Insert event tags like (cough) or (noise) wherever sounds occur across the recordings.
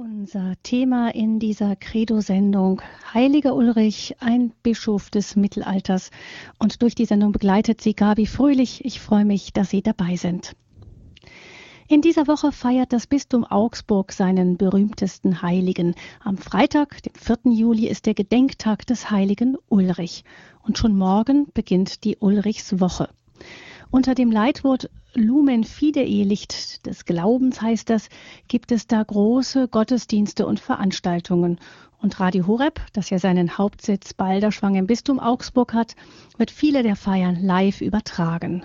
Unser Thema in dieser Credo-Sendung Heiliger Ulrich, ein Bischof des Mittelalters. Und durch die Sendung begleitet sie Gabi Fröhlich. Ich freue mich, dass Sie dabei sind. In dieser Woche feiert das Bistum Augsburg seinen berühmtesten Heiligen. Am Freitag, dem 4. Juli, ist der Gedenktag des heiligen Ulrich. Und schon morgen beginnt die Ulrichswoche. Unter dem Leitwort Lumen Fidei, Licht des Glaubens heißt das, gibt es da große Gottesdienste und Veranstaltungen. Und Radio Horeb, das ja seinen Hauptsitz Balderschwang im Bistum Augsburg hat, wird viele der Feiern live übertragen.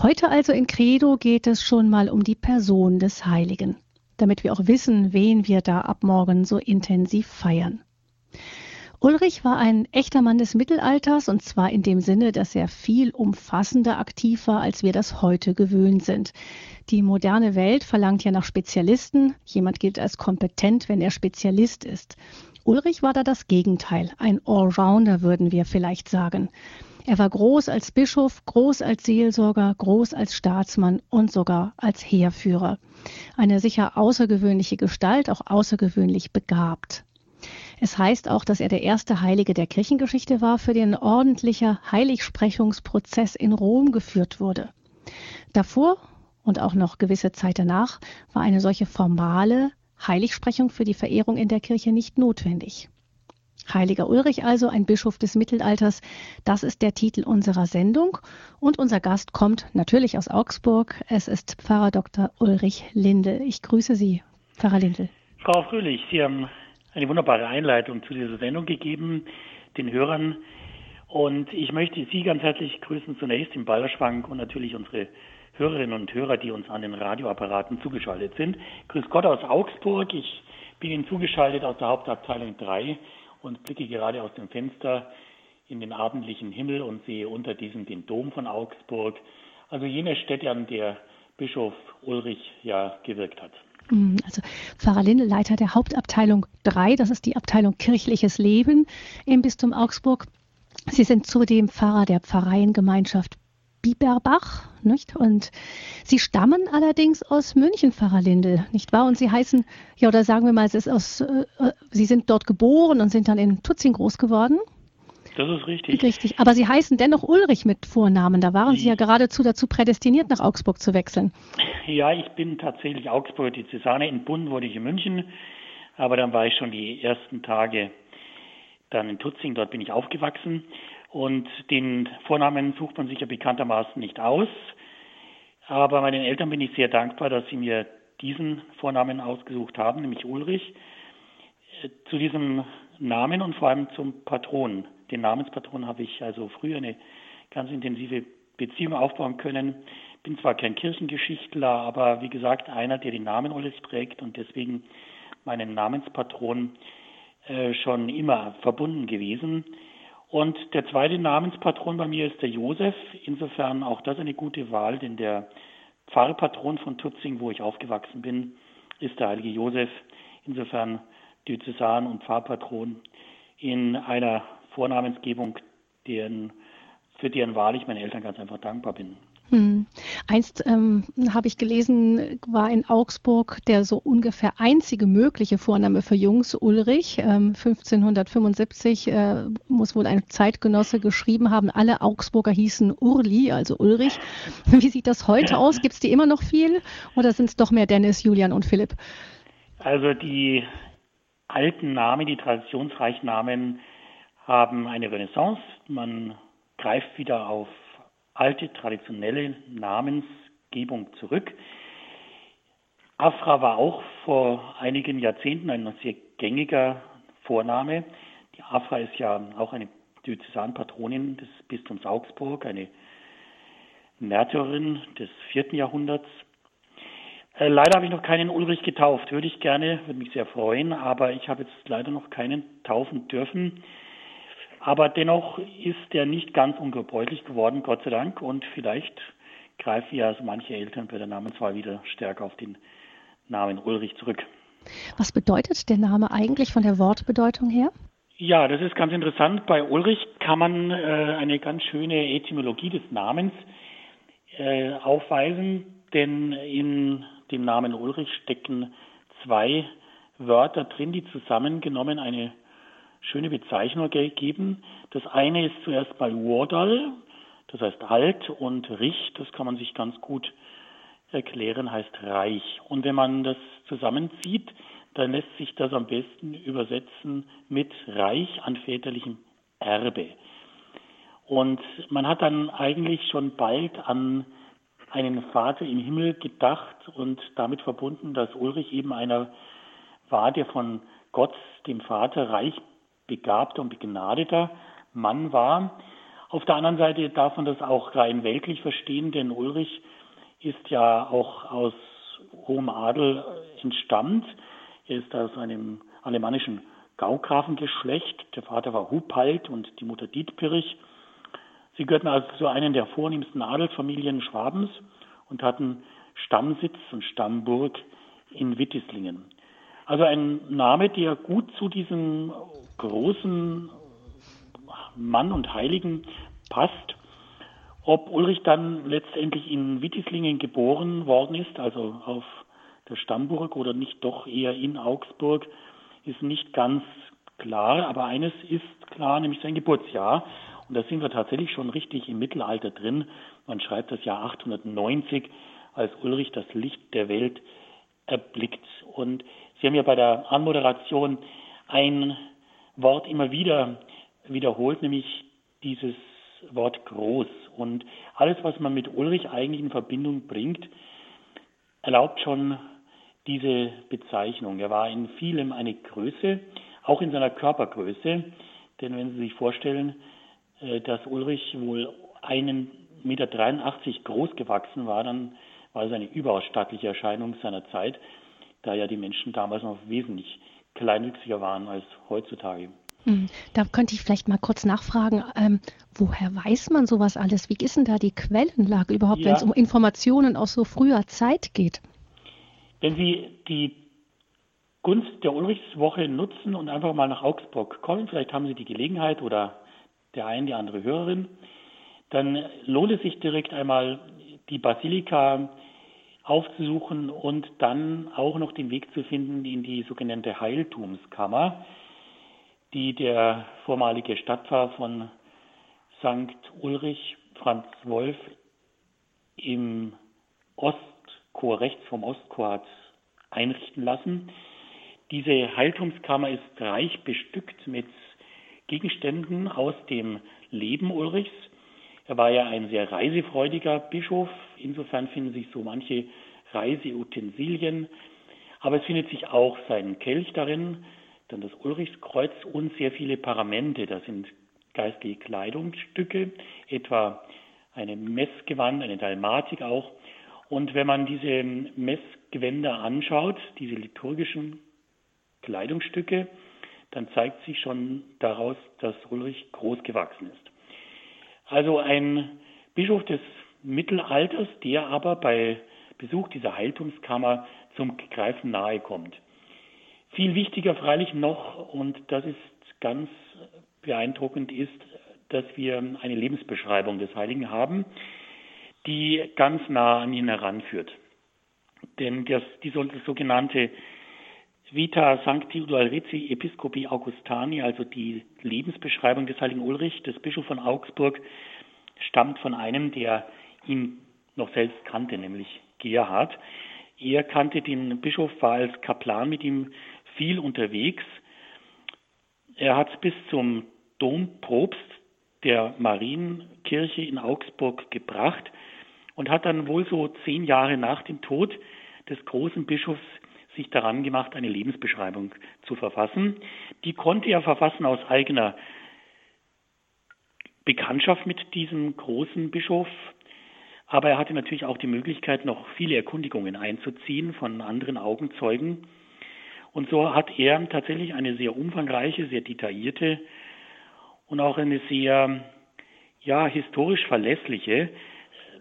Heute also in Credo geht es schon mal um die Person des Heiligen, damit wir auch wissen, wen wir da ab morgen so intensiv feiern. Ulrich war ein echter Mann des Mittelalters und zwar in dem Sinne, dass er viel umfassender aktiv war, als wir das heute gewöhnt sind. Die moderne Welt verlangt ja nach Spezialisten. Jemand gilt als kompetent, wenn er Spezialist ist. Ulrich war da das Gegenteil. Ein Allrounder würden wir vielleicht sagen. Er war groß als Bischof, groß als Seelsorger, groß als Staatsmann und sogar als Heerführer. Eine sicher außergewöhnliche Gestalt, auch außergewöhnlich begabt. Es heißt auch, dass er der erste Heilige der Kirchengeschichte war, für den ordentlicher Heiligsprechungsprozess in Rom geführt wurde. Davor und auch noch gewisse Zeit danach war eine solche formale Heiligsprechung für die Verehrung in der Kirche nicht notwendig. Heiliger Ulrich also, ein Bischof des Mittelalters, das ist der Titel unserer Sendung. Und unser Gast kommt natürlich aus Augsburg. Es ist Pfarrer Dr. Ulrich Lindel. Ich grüße Sie, Pfarrer Lindel. Frau Fröhlich, Sie haben eine wunderbare Einleitung zu dieser Sendung gegeben, den Hörern. Und ich möchte Sie ganz herzlich grüßen zunächst im Ballerschwank und natürlich unsere Hörerinnen und Hörer, die uns an den Radioapparaten zugeschaltet sind. Grüß Gott aus Augsburg. Ich bin Ihnen zugeschaltet aus der Hauptabteilung 3 und blicke gerade aus dem Fenster in den abendlichen Himmel und sehe unter diesem den Dom von Augsburg. Also jene Städte, an der Bischof Ulrich ja gewirkt hat. Mhm, also Pfarrer Lindel, Leiter der Hauptabteilung 3, das ist die Abteilung kirchliches Leben im Bistum Augsburg. Sie sind zudem Pfarrer der Pfarreiengemeinschaft Biberbach, nicht? Und Sie stammen allerdings aus München, Pfarrer Lindel, nicht wahr? Und Sie heißen, ja, oder sagen wir mal, es ist aus, äh, Sie sind dort geboren und sind dann in Tutzing groß geworden. Das ist richtig. Richtig. Aber Sie heißen dennoch Ulrich mit Vornamen. Da waren Sie ja geradezu dazu prädestiniert, nach Augsburg zu wechseln. Ja, ich bin tatsächlich Augsburg, die Cäsane. In Bonn wurde ich in München. Aber dann war ich schon die ersten Tage dann in Tutzing. Dort bin ich aufgewachsen. Und den Vornamen sucht man sich ja bekanntermaßen nicht aus. Aber meinen Eltern bin ich sehr dankbar, dass sie mir diesen Vornamen ausgesucht haben, nämlich Ulrich. Äh, zu diesem Namen und vor allem zum Patron den Namenspatron habe ich also früher eine ganz intensive Beziehung aufbauen können. Bin zwar kein Kirchengeschichtler, aber wie gesagt einer, der den Namen Ulrich trägt und deswegen meinen Namenspatron äh, schon immer verbunden gewesen. Und der zweite Namenspatron bei mir ist der Josef. Insofern auch das eine gute Wahl, denn der Pfarrpatron von Tutzing, wo ich aufgewachsen bin, ist der heilige Josef. Insofern Diözesan und Pfarrpatron in einer Vornamensgebung, deren, für deren Wahl ich meinen Eltern ganz einfach dankbar bin. Hm. Einst ähm, habe ich gelesen, war in Augsburg der so ungefähr einzige mögliche Vorname für Jungs Ulrich. Ähm, 1575 äh, muss wohl ein Zeitgenosse geschrieben haben, alle Augsburger hießen Urli, also Ulrich. (laughs) Wie sieht das heute aus? Gibt es die immer noch viel oder sind es doch mehr Dennis, Julian und Philipp? Also die alten Namen, die traditionsreichen Namen haben eine Renaissance. Man greift wieder auf alte, traditionelle Namensgebung zurück. Afra war auch vor einigen Jahrzehnten ein sehr gängiger Vorname. Die Afra ist ja auch eine Diözesanpatronin des Bistums Augsburg, eine Märtyrerin des vierten Jahrhunderts. Äh, leider habe ich noch keinen Ulrich getauft. Würde ich gerne, würde mich sehr freuen, aber ich habe jetzt leider noch keinen taufen dürfen. Aber dennoch ist er nicht ganz ungebräuchlich geworden, Gott sei Dank. Und vielleicht greifen ja also manche Eltern bei der Namenswahl wieder stärker auf den Namen Ulrich zurück. Was bedeutet der Name eigentlich von der Wortbedeutung her? Ja, das ist ganz interessant. Bei Ulrich kann man äh, eine ganz schöne Etymologie des Namens äh, aufweisen, denn in dem Namen Ulrich stecken zwei Wörter drin, die zusammengenommen eine schöne Bezeichnung geben. Das eine ist zuerst mal Wardal, das heißt alt, und Rich, das kann man sich ganz gut erklären, heißt reich. Und wenn man das zusammenzieht, dann lässt sich das am besten übersetzen mit reich an väterlichem Erbe. Und man hat dann eigentlich schon bald an einen Vater im Himmel gedacht und damit verbunden, dass Ulrich eben einer war, der von Gott, dem Vater, reich begabter und begnadeter Mann war. Auf der anderen Seite darf man das auch rein weltlich verstehen, denn Ulrich ist ja auch aus hohem Adel entstammt. Er ist aus einem alemannischen Gaugrafengeschlecht. Der Vater war Hupald und die Mutter Dietpirich. Sie gehörten also zu einer der vornehmsten Adelsfamilien Schwabens und hatten Stammsitz und Stammburg in Wittislingen. Also ein Name, der gut zu diesem großen Mann und Heiligen passt. Ob Ulrich dann letztendlich in Wittislingen geboren worden ist, also auf der Stammburg oder nicht doch eher in Augsburg, ist nicht ganz klar. Aber eines ist klar, nämlich sein Geburtsjahr. Und da sind wir tatsächlich schon richtig im Mittelalter drin. Man schreibt das Jahr 890, als Ulrich das Licht der Welt erblickt. Und Sie haben ja bei der Anmoderation ein Wort immer wieder wiederholt, nämlich dieses Wort groß. Und alles, was man mit Ulrich eigentlich in Verbindung bringt, erlaubt schon diese Bezeichnung. Er war in vielem eine Größe, auch in seiner Körpergröße. Denn wenn Sie sich vorstellen, äh, dass Ulrich wohl einen Meter 83 groß gewachsen war, dann war es eine überaus stattliche Erscheinung seiner Zeit, da ja die Menschen damals noch wesentlich kleinwüchsiger waren als heutzutage. Hm, da könnte ich vielleicht mal kurz nachfragen, ähm, woher weiß man sowas alles? Wie ist denn da die Quellenlage überhaupt, ja. wenn es um Informationen aus so früher Zeit geht? Wenn Sie die Gunst der Ulrichswoche nutzen und einfach mal nach Augsburg kommen, vielleicht haben Sie die Gelegenheit oder der eine, die andere Hörerin, dann lohnt es sich direkt einmal die Basilika aufzusuchen und dann auch noch den Weg zu finden in die sogenannte Heiltumskammer, die der vormalige Stadtpfarrer von St. Ulrich, Franz Wolf, im Ostchor, rechts vom Ostchor hat einrichten lassen. Diese Heiltumskammer ist reich bestückt mit Gegenständen aus dem Leben Ulrichs. Er war ja ein sehr reisefreudiger Bischof. Insofern finden sich so manche Reiseutensilien. Aber es findet sich auch sein Kelch darin, dann das Ulrichskreuz und sehr viele Paramente. Das sind geistliche Kleidungsstücke, etwa eine Messgewand, eine Dalmatik auch. Und wenn man diese Messgewänder anschaut, diese liturgischen Kleidungsstücke, dann zeigt sich schon daraus, dass Ulrich groß gewachsen ist. Also ein Bischof des Mittelalters, der aber bei Besuch dieser Heiltumskammer zum Greifen nahe kommt. Viel wichtiger freilich noch, und das ist ganz beeindruckend, ist, dass wir eine Lebensbeschreibung des Heiligen haben, die ganz nah an ihn heranführt. Denn das, die sogenannte Vita Sancti Udalrici Episcopi Augustani, also die Lebensbeschreibung des heiligen Ulrich, des Bischofs von Augsburg, stammt von einem, der ihn noch selbst kannte, nämlich Gerhard. Er kannte den Bischof, war als Kaplan mit ihm viel unterwegs. Er hat bis zum Dompropst der Marienkirche in Augsburg gebracht und hat dann wohl so zehn Jahre nach dem Tod des großen Bischofs sich daran gemacht, eine Lebensbeschreibung zu verfassen. Die konnte er verfassen aus eigener Bekanntschaft mit diesem großen Bischof, aber er hatte natürlich auch die Möglichkeit, noch viele Erkundigungen einzuziehen von anderen Augenzeugen. Und so hat er tatsächlich eine sehr umfangreiche, sehr detaillierte und auch eine sehr ja, historisch verlässliche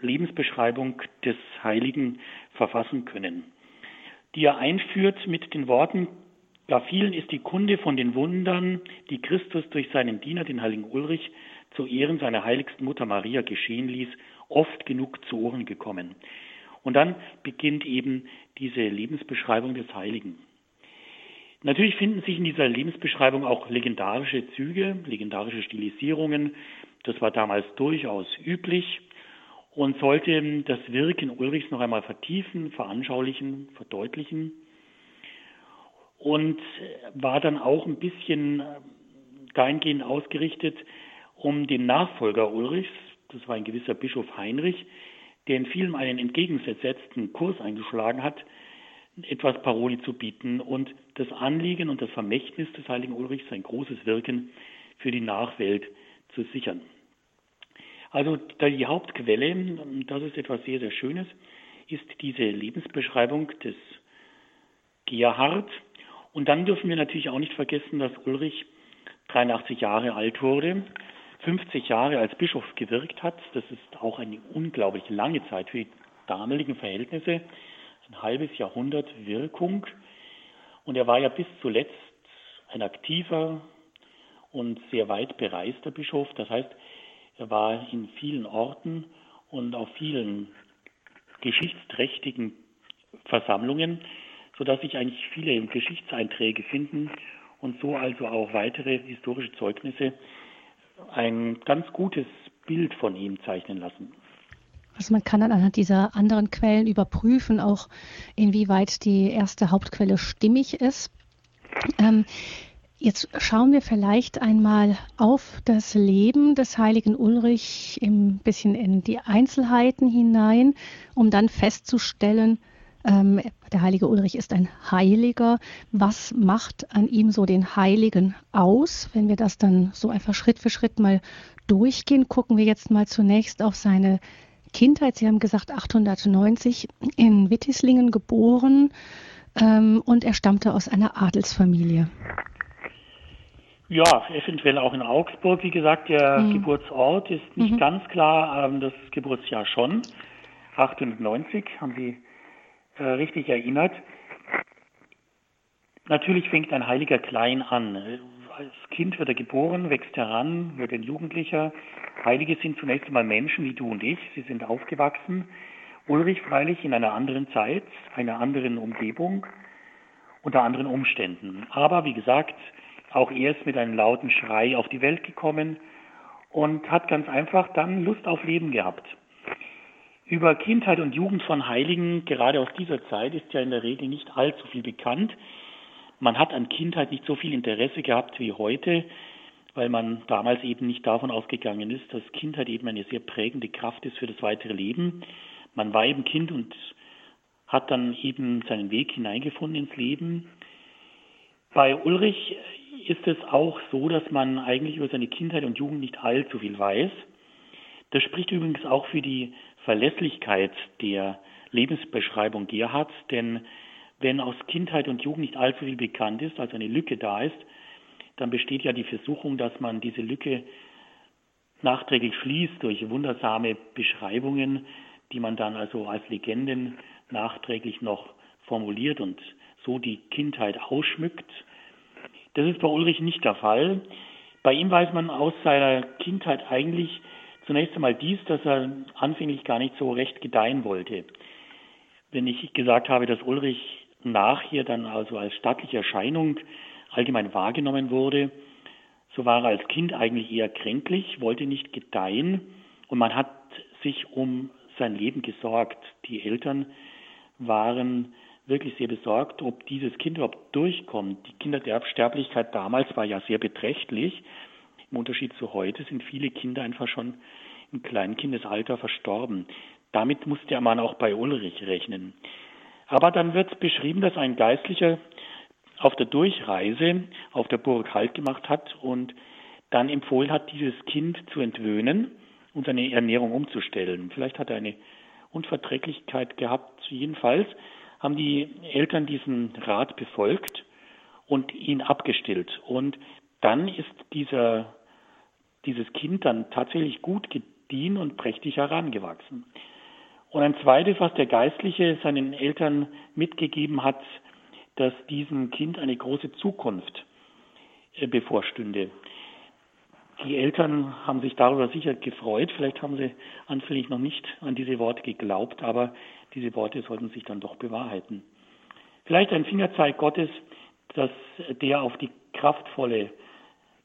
Lebensbeschreibung des Heiligen verfassen können die er einführt mit den Worten, ja, vielen ist die Kunde von den Wundern, die Christus durch seinen Diener, den heiligen Ulrich, zu Ehren seiner heiligsten Mutter Maria geschehen ließ, oft genug zu Ohren gekommen. Und dann beginnt eben diese Lebensbeschreibung des Heiligen. Natürlich finden sich in dieser Lebensbeschreibung auch legendarische Züge, legendarische Stilisierungen. Das war damals durchaus üblich und sollte das Wirken Ulrichs noch einmal vertiefen, veranschaulichen, verdeutlichen und war dann auch ein bisschen dahingehend ausgerichtet, um den Nachfolger Ulrichs, das war ein gewisser Bischof Heinrich, der in vielem einen entgegengesetzten Kurs eingeschlagen hat, etwas Paroli zu bieten und das Anliegen und das Vermächtnis des heiligen Ulrichs, sein großes Wirken für die Nachwelt zu sichern. Also die Hauptquelle, das ist etwas sehr, sehr Schönes, ist diese Lebensbeschreibung des Gerhard. Und dann dürfen wir natürlich auch nicht vergessen, dass Ulrich 83 Jahre alt wurde, 50 Jahre als Bischof gewirkt hat. Das ist auch eine unglaublich lange Zeit für die damaligen Verhältnisse. Ein halbes Jahrhundert Wirkung. Und er war ja bis zuletzt ein aktiver und sehr weit bereister Bischof. Das heißt, er war in vielen Orten und auf vielen geschichtsträchtigen Versammlungen, sodass sich eigentlich viele Geschichtseinträge finden und so also auch weitere historische Zeugnisse ein ganz gutes Bild von ihm zeichnen lassen. Also man kann dann anhand dieser anderen Quellen überprüfen, auch inwieweit die erste Hauptquelle stimmig ist. Ähm, jetzt schauen wir vielleicht einmal auf das Leben des heiligen Ulrich ein bisschen in die Einzelheiten hinein, um dann festzustellen, ähm, der heilige Ulrich ist ein Heiliger. Was macht an ihm so den Heiligen aus? Wenn wir das dann so einfach Schritt für Schritt mal durchgehen, gucken wir jetzt mal zunächst auf seine Kindheit. Sie haben gesagt 890 in Wittislingen geboren ähm, und er stammte aus einer Adelsfamilie. Ja, eventuell auch in Augsburg. Wie gesagt, der mhm. Geburtsort ist nicht mhm. ganz klar, ähm, das Geburtsjahr schon. 890 haben Sie äh, richtig erinnert. Natürlich fängt ein Heiliger klein an. Als Kind wird er geboren, wächst heran, wird ein Jugendlicher. Heilige sind zunächst einmal Menschen wie du und ich. Sie sind aufgewachsen. Ulrich freilich in einer anderen Zeit, einer anderen Umgebung, unter anderen Umständen. Aber wie gesagt, auch er ist mit einem lauten Schrei auf die Welt gekommen und hat ganz einfach dann Lust auf Leben gehabt. Über Kindheit und Jugend von Heiligen, gerade aus dieser Zeit, ist ja in der Regel nicht allzu viel bekannt. Man hat an Kindheit nicht so viel Interesse gehabt wie heute, weil man damals eben nicht davon ausgegangen ist, dass Kindheit eben eine sehr prägende Kraft ist für das weitere Leben. Man war eben Kind und hat dann eben seinen Weg hineingefunden ins Leben. Bei Ulrich ist es auch so, dass man eigentlich über seine Kindheit und Jugend nicht allzu viel weiß. Das spricht übrigens auch für die Verlässlichkeit der Lebensbeschreibung Gerhards, denn wenn aus Kindheit und Jugend nicht allzu viel bekannt ist, also eine Lücke da ist, dann besteht ja die Versuchung, dass man diese Lücke nachträglich schließt durch wundersame Beschreibungen, die man dann also als Legenden nachträglich noch formuliert und so die Kindheit ausschmückt. Das ist bei Ulrich nicht der Fall. Bei ihm weiß man aus seiner Kindheit eigentlich Zunächst einmal dies, dass er anfänglich gar nicht so recht gedeihen wollte. Wenn ich gesagt habe, dass Ulrich nachher dann also als stattliche Erscheinung allgemein wahrgenommen wurde, so war er als Kind eigentlich eher kränklich, wollte nicht gedeihen und man hat sich um sein Leben gesorgt. Die Eltern waren wirklich sehr besorgt, ob dieses Kind überhaupt durchkommt. Die Kindersterblichkeit damals war ja sehr beträchtlich. Im Unterschied zu heute sind viele Kinder einfach schon im Kleinkindesalter verstorben. Damit musste Mann auch bei Ulrich rechnen. Aber dann wird beschrieben, dass ein Geistlicher auf der Durchreise auf der Burg Halt gemacht hat und dann empfohlen hat, dieses Kind zu entwöhnen und seine Ernährung umzustellen. Vielleicht hat er eine Unverträglichkeit gehabt. Jedenfalls haben die Eltern diesen Rat befolgt und ihn abgestillt. Und dann ist dieser dieses Kind dann tatsächlich gut gediehen und prächtig herangewachsen. Und ein zweites, was der Geistliche seinen Eltern mitgegeben hat, dass diesem Kind eine große Zukunft äh, bevorstünde. Die Eltern haben sich darüber sicher gefreut. Vielleicht haben sie anfänglich noch nicht an diese Worte geglaubt, aber diese Worte sollten sich dann doch bewahrheiten. Vielleicht ein Fingerzeig Gottes, dass der auf die kraftvolle,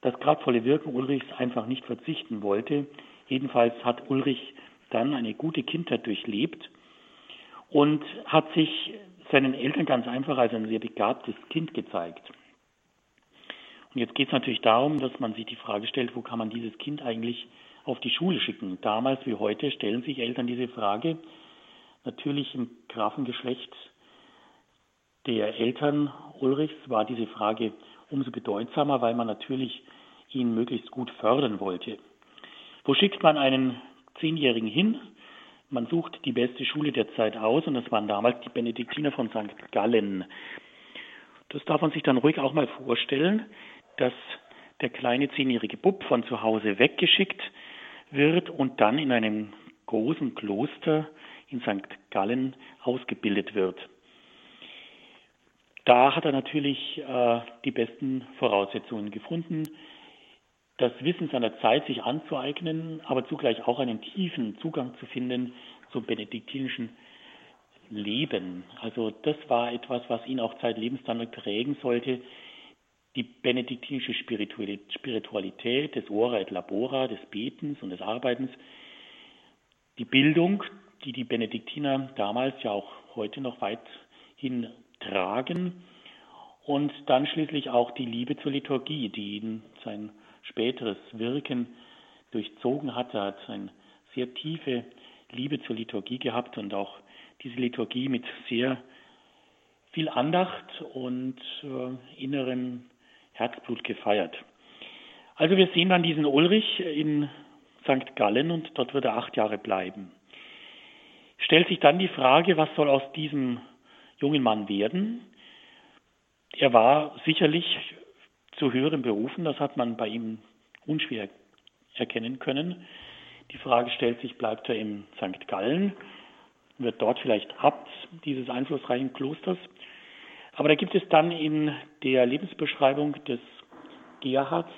das kraftvolle Wirken Ulrichs einfach nicht verzichten wollte. Jedenfalls hat Ulrich dann eine gute Kindheit durchlebt und hat sich seinen Eltern ganz einfach als ein sehr begabtes Kind gezeigt. Und jetzt geht es natürlich darum, dass man sich die Frage stellt, wo kann man dieses Kind eigentlich auf die Schule schicken? Damals wie heute stellen sich Eltern diese Frage. Natürlich im Grafengeschlecht der Eltern Ulrichs war diese Frage umso bedeutsamer, weil man natürlich ihn möglichst gut fördern wollte. Wo schickt man einen Zehnjährigen hin? Man sucht die beste Schule der Zeit aus und das waren damals die Benediktiner von St. Gallen. Das darf man sich dann ruhig auch mal vorstellen, dass der kleine zehnjährige Bub von zu Hause weggeschickt wird und dann in einem großen Kloster in St. Gallen ausgebildet wird. Da hat er natürlich äh, die besten Voraussetzungen gefunden, das Wissen seiner Zeit sich anzueignen, aber zugleich auch einen tiefen Zugang zu finden zum benediktinischen Leben. Also das war etwas, was ihn auch zeitlebens dann prägen sollte. Die benediktinische Spiritualität des Ora et Labora, des Betens und des Arbeitens, die Bildung, die die Benediktiner damals ja auch heute noch weithin tragen und dann schließlich auch die Liebe zur Liturgie, die ihn sein späteres Wirken durchzogen hat. Er hat eine sehr tiefe Liebe zur Liturgie gehabt und auch diese Liturgie mit sehr viel Andacht und äh, innerem Herzblut gefeiert. Also wir sehen dann diesen Ulrich in St. Gallen und dort wird er acht Jahre bleiben. Stellt sich dann die Frage, was soll aus diesem jungen Mann werden? Er war sicherlich zu höheren Berufen. Das hat man bei ihm unschwer erkennen können. Die Frage stellt sich, bleibt er in St. Gallen, wird dort vielleicht Abt dieses einflussreichen Klosters. Aber da gibt es dann in der Lebensbeschreibung des Gerhards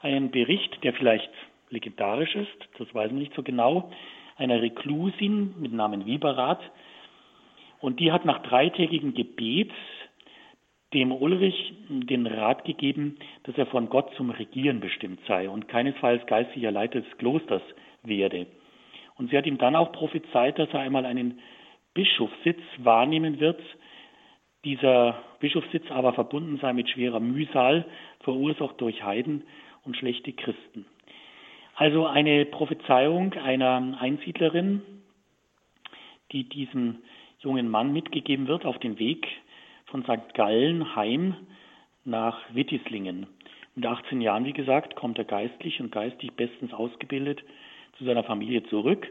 einen Bericht, der vielleicht legendarisch ist, das weiß man nicht so genau, einer Reklusin mit Namen Wiberat. Und die hat nach dreitägigem Gebet dem Ulrich den Rat gegeben, dass er von Gott zum Regieren bestimmt sei und keinesfalls geistlicher Leiter des Klosters werde. Und sie hat ihm dann auch prophezeit, dass er einmal einen Bischofssitz wahrnehmen wird, dieser Bischofssitz aber verbunden sei mit schwerer Mühsal, verursacht durch Heiden und schlechte Christen. Also eine Prophezeiung einer Einsiedlerin, die diesem jungen Mann mitgegeben wird auf den Weg von St. Gallen heim nach Wittislingen. Mit 18 Jahren, wie gesagt, kommt er geistlich und geistig bestens ausgebildet zu seiner Familie zurück.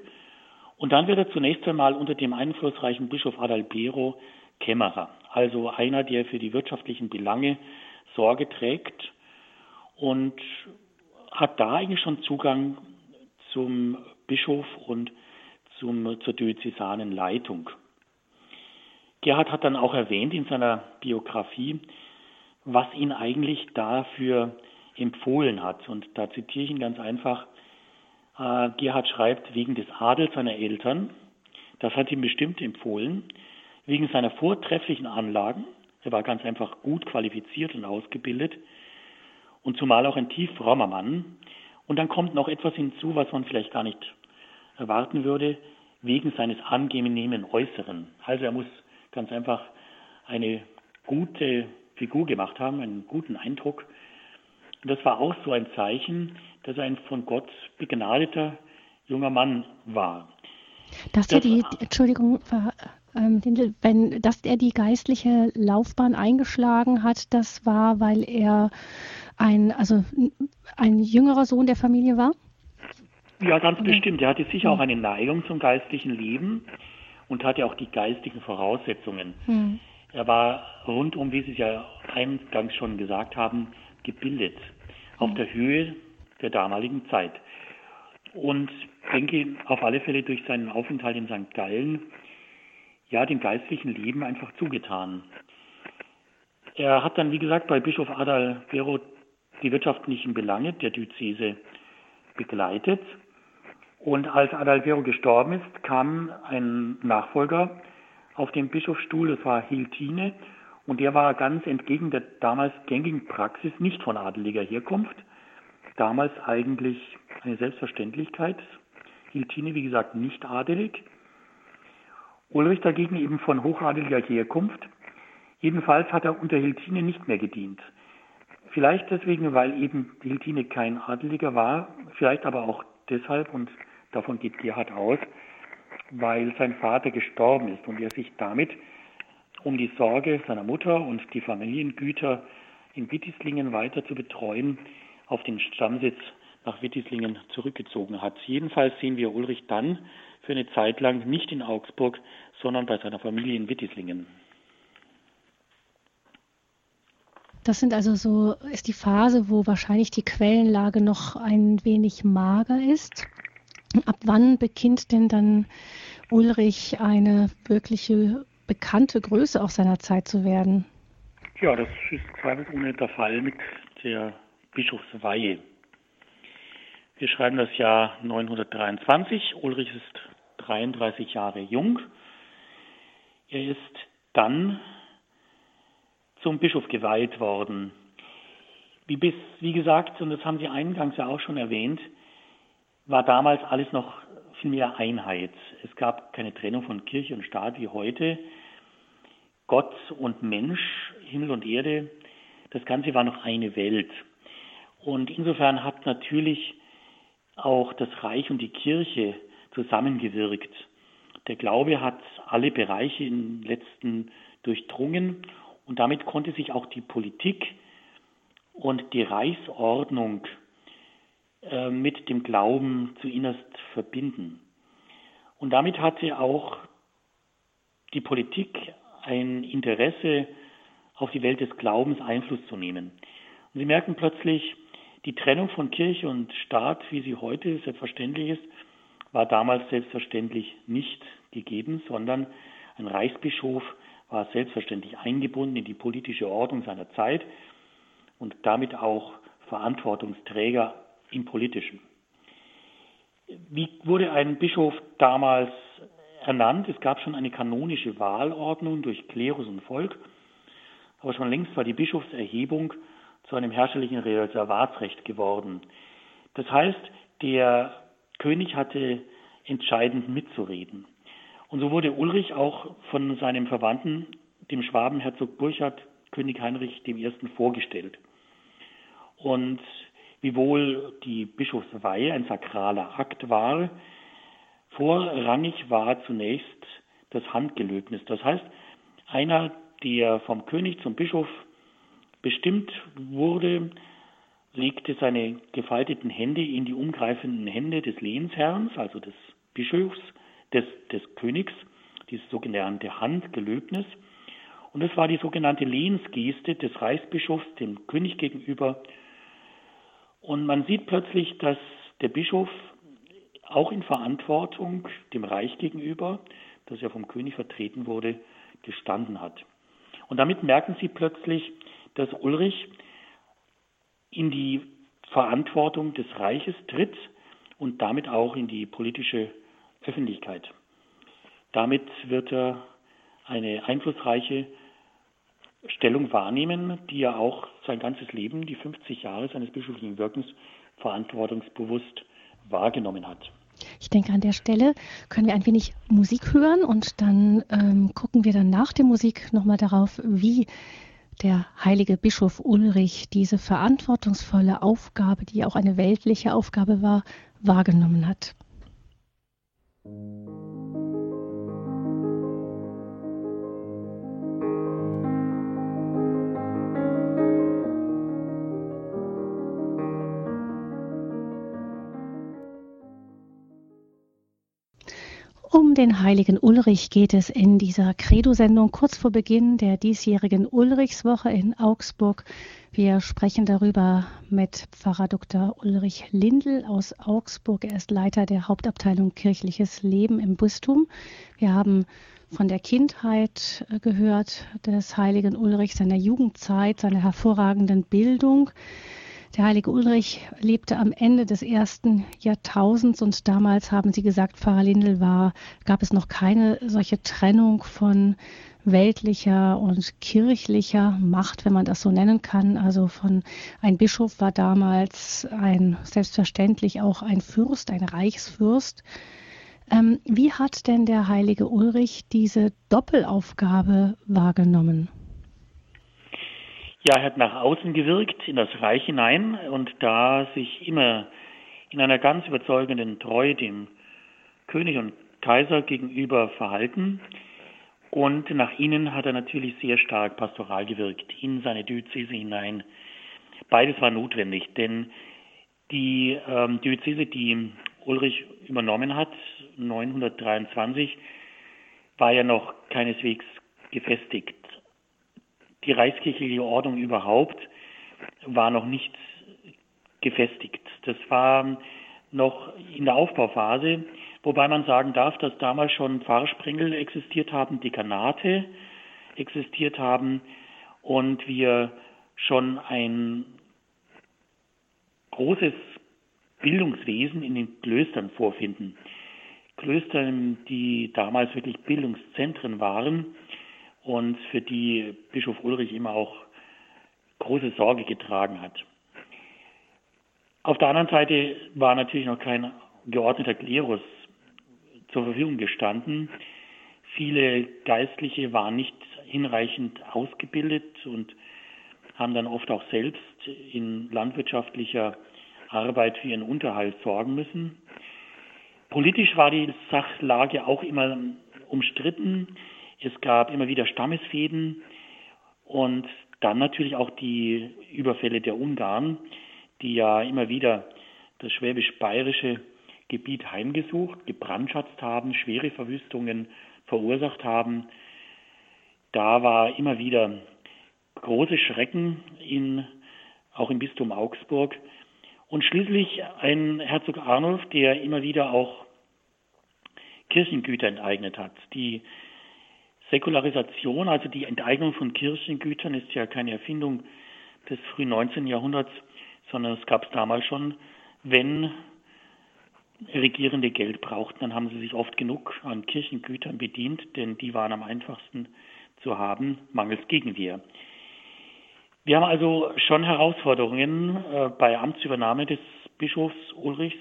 Und dann wird er zunächst einmal unter dem einflussreichen Bischof Adalbero Kämmerer, also einer, der für die wirtschaftlichen Belange Sorge trägt und hat da eigentlich schon Zugang zum Bischof und zum, zur diözesanen Leitung. Gerhard hat dann auch erwähnt in seiner Biografie, was ihn eigentlich dafür empfohlen hat. Und da zitiere ich ihn ganz einfach. Äh, Gerhard schreibt, wegen des Adels seiner Eltern, das hat ihm bestimmt empfohlen, wegen seiner vortrefflichen Anlagen, er war ganz einfach gut qualifiziert und ausgebildet und zumal auch ein tief frommer Mann. Und dann kommt noch etwas hinzu, was man vielleicht gar nicht erwarten würde, wegen seines angenehmen Äußeren. Also er muss ganz einfach eine gute Figur gemacht haben, einen guten Eindruck. Und das war auch so ein Zeichen, dass er ein von Gott begnadeter junger Mann war. Dass das, er die, Entschuldigung, wenn, dass er die geistliche Laufbahn eingeschlagen hat, das war, weil er ein, also ein jüngerer Sohn der Familie war? Ja, ganz okay. bestimmt. Er hatte sicher auch eine Neigung zum geistlichen Leben und hatte auch die geistigen Voraussetzungen. Mhm. Er war rundum, wie Sie es ja eingangs schon gesagt haben, gebildet, auf mhm. der Höhe der damaligen Zeit. Und denke auf alle Fälle durch seinen Aufenthalt in St. Gallen, ja, dem geistlichen Leben einfach zugetan. Er hat dann, wie gesagt, bei Bischof Adalbero die wirtschaftlichen Belange der Diözese begleitet und als Adalbero gestorben ist, kam ein Nachfolger auf den Bischofsstuhl, das war Hiltine, Und der war ganz entgegen der damals gängigen Praxis nicht von adeliger Herkunft. Damals eigentlich eine Selbstverständlichkeit. Hiltine, wie gesagt, nicht adelig. Ulrich dagegen eben von hochadeliger Herkunft. Jedenfalls hat er unter Hiltine nicht mehr gedient. Vielleicht deswegen, weil eben Hiltine kein Adeliger war, vielleicht aber auch deshalb, und davon geht Gerhard aus, weil sein Vater gestorben ist und er sich damit um die Sorge seiner Mutter und die Familiengüter in Wittislingen weiter zu betreuen, auf den Stammsitz nach Wittislingen zurückgezogen hat. Jedenfalls sehen wir Ulrich dann für eine Zeit lang nicht in Augsburg, sondern bei seiner Familie in Wittislingen. Das sind also so, ist die Phase, wo wahrscheinlich die Quellenlage noch ein wenig mager ist. Ab wann beginnt denn dann Ulrich eine wirkliche bekannte Größe auch seiner Zeit zu werden? Ja, das ist zweifelsohne der Fall mit der Bischofsweihe. Wir schreiben das Jahr 923. Ulrich ist 33 Jahre jung. Er ist dann zum Bischof geweiht worden. Wie, bis, wie gesagt, und das haben Sie eingangs ja auch schon erwähnt, war damals alles noch viel mehr Einheit. Es gab keine Trennung von Kirche und Staat wie heute. Gott und Mensch, Himmel und Erde, das Ganze war noch eine Welt. Und insofern hat natürlich auch das Reich und die Kirche zusammengewirkt. Der Glaube hat alle Bereiche im letzten durchdrungen und damit konnte sich auch die Politik und die Reichsordnung äh, mit dem Glauben zu innerst verbinden. Und damit hatte auch die Politik ein Interesse, auf die Welt des Glaubens Einfluss zu nehmen. Und Sie merken plötzlich, die Trennung von Kirche und Staat, wie sie heute selbstverständlich ist, war damals selbstverständlich nicht gegeben, sondern ein Reichsbischof war selbstverständlich eingebunden in die politische Ordnung seiner Zeit und damit auch Verantwortungsträger im Politischen. Wie wurde ein Bischof damals ernannt? Es gab schon eine kanonische Wahlordnung durch Klerus und Volk, aber schon längst war die Bischofserhebung zu einem herrscherlichen Reservatsrecht geworden. Das heißt, der König hatte entscheidend mitzureden. Und so wurde Ulrich auch von seinem Verwandten, dem Schwabenherzog Burchard, König Heinrich I. vorgestellt. Und wiewohl die Bischofsweihe ein sakraler Akt war, vorrangig war zunächst das Handgelöbnis. Das heißt, einer, der vom König zum Bischof bestimmt wurde, legte seine gefalteten Hände in die umgreifenden Hände des Lehnsherrn, also des Bischofs, des, des Königs, dieses sogenannte Handgelöbnis. Und es war die sogenannte Lehnsgeste des Reichsbischofs dem König gegenüber. Und man sieht plötzlich, dass der Bischof auch in Verantwortung dem Reich gegenüber, das ja vom König vertreten wurde, gestanden hat. Und damit merken Sie plötzlich, dass Ulrich in die Verantwortung des Reiches tritt und damit auch in die politische Öffentlichkeit. Damit wird er eine einflussreiche Stellung wahrnehmen, die er auch sein ganzes Leben, die 50 Jahre seines bischöflichen Wirkens, verantwortungsbewusst wahrgenommen hat. Ich denke, an der Stelle können wir ein wenig Musik hören und dann ähm, gucken wir dann nach der Musik nochmal darauf, wie der heilige Bischof Ulrich diese verantwortungsvolle Aufgabe, die auch eine weltliche Aufgabe war, wahrgenommen hat. Um den heiligen Ulrich geht es in dieser Credo-Sendung kurz vor Beginn der diesjährigen Ulrichswoche in Augsburg. Wir sprechen darüber mit Pfarrer Dr. Ulrich Lindl aus Augsburg. Er ist Leiter der Hauptabteilung Kirchliches Leben im Bistum. Wir haben von der Kindheit gehört des heiligen Ulrich, seiner Jugendzeit, seiner hervorragenden Bildung Der heilige Ulrich lebte am Ende des ersten Jahrtausends und damals haben Sie gesagt, Pfarrer Lindel war, gab es noch keine solche Trennung von weltlicher und kirchlicher Macht, wenn man das so nennen kann. Also von ein Bischof war damals ein selbstverständlich auch ein Fürst, ein Reichsfürst. Ähm, wie hat denn der heilige Ulrich diese Doppelaufgabe wahrgenommen? Ja, er hat nach außen gewirkt, in das Reich hinein und da sich immer in einer ganz überzeugenden Treue dem König und Kaiser gegenüber verhalten. Und nach innen hat er natürlich sehr stark pastoral gewirkt, in seine Diözese hinein. Beides war notwendig, denn die ähm, Diözese, die Ulrich übernommen hat, 923, war ja noch keineswegs gefestigt. Die reichskirchliche Ordnung überhaupt war noch nicht gefestigt. Das war noch in der Aufbauphase. Wobei man sagen darf, dass damals schon Pfarrsprengel existiert haben, Dekanate existiert haben und wir schon ein großes Bildungswesen in den Klöstern vorfinden. Klöstern, die damals wirklich Bildungszentren waren und für die Bischof Ulrich immer auch große Sorge getragen hat. Auf der anderen Seite war natürlich noch kein geordneter Klerus zur Verfügung gestanden. Viele Geistliche waren nicht hinreichend ausgebildet und haben dann oft auch selbst in landwirtschaftlicher Arbeit für ihren Unterhalt sorgen müssen. Politisch war die Sachlage auch immer umstritten. Es gab immer wieder Stammesfäden und dann natürlich auch die Überfälle der Ungarn, die ja immer wieder das schwäbisch-bayerische Gebiet heimgesucht, gebrandschatzt haben, schwere Verwüstungen verursacht haben. Da war immer wieder große Schrecken in, auch im Bistum Augsburg. Und schließlich ein Herzog Arnulf, der immer wieder auch Kirchengüter enteignet hat. Die Säkularisation, also die Enteignung von Kirchengütern, ist ja keine Erfindung des frühen 19. Jahrhunderts, sondern es gab es damals schon, wenn Regierende Geld brauchten, dann haben sie sich oft genug an Kirchengütern bedient, denn die waren am einfachsten zu haben, mangels Gegenwehr. Wir haben also schon Herausforderungen äh, bei Amtsübernahme des Bischofs Ulrichs,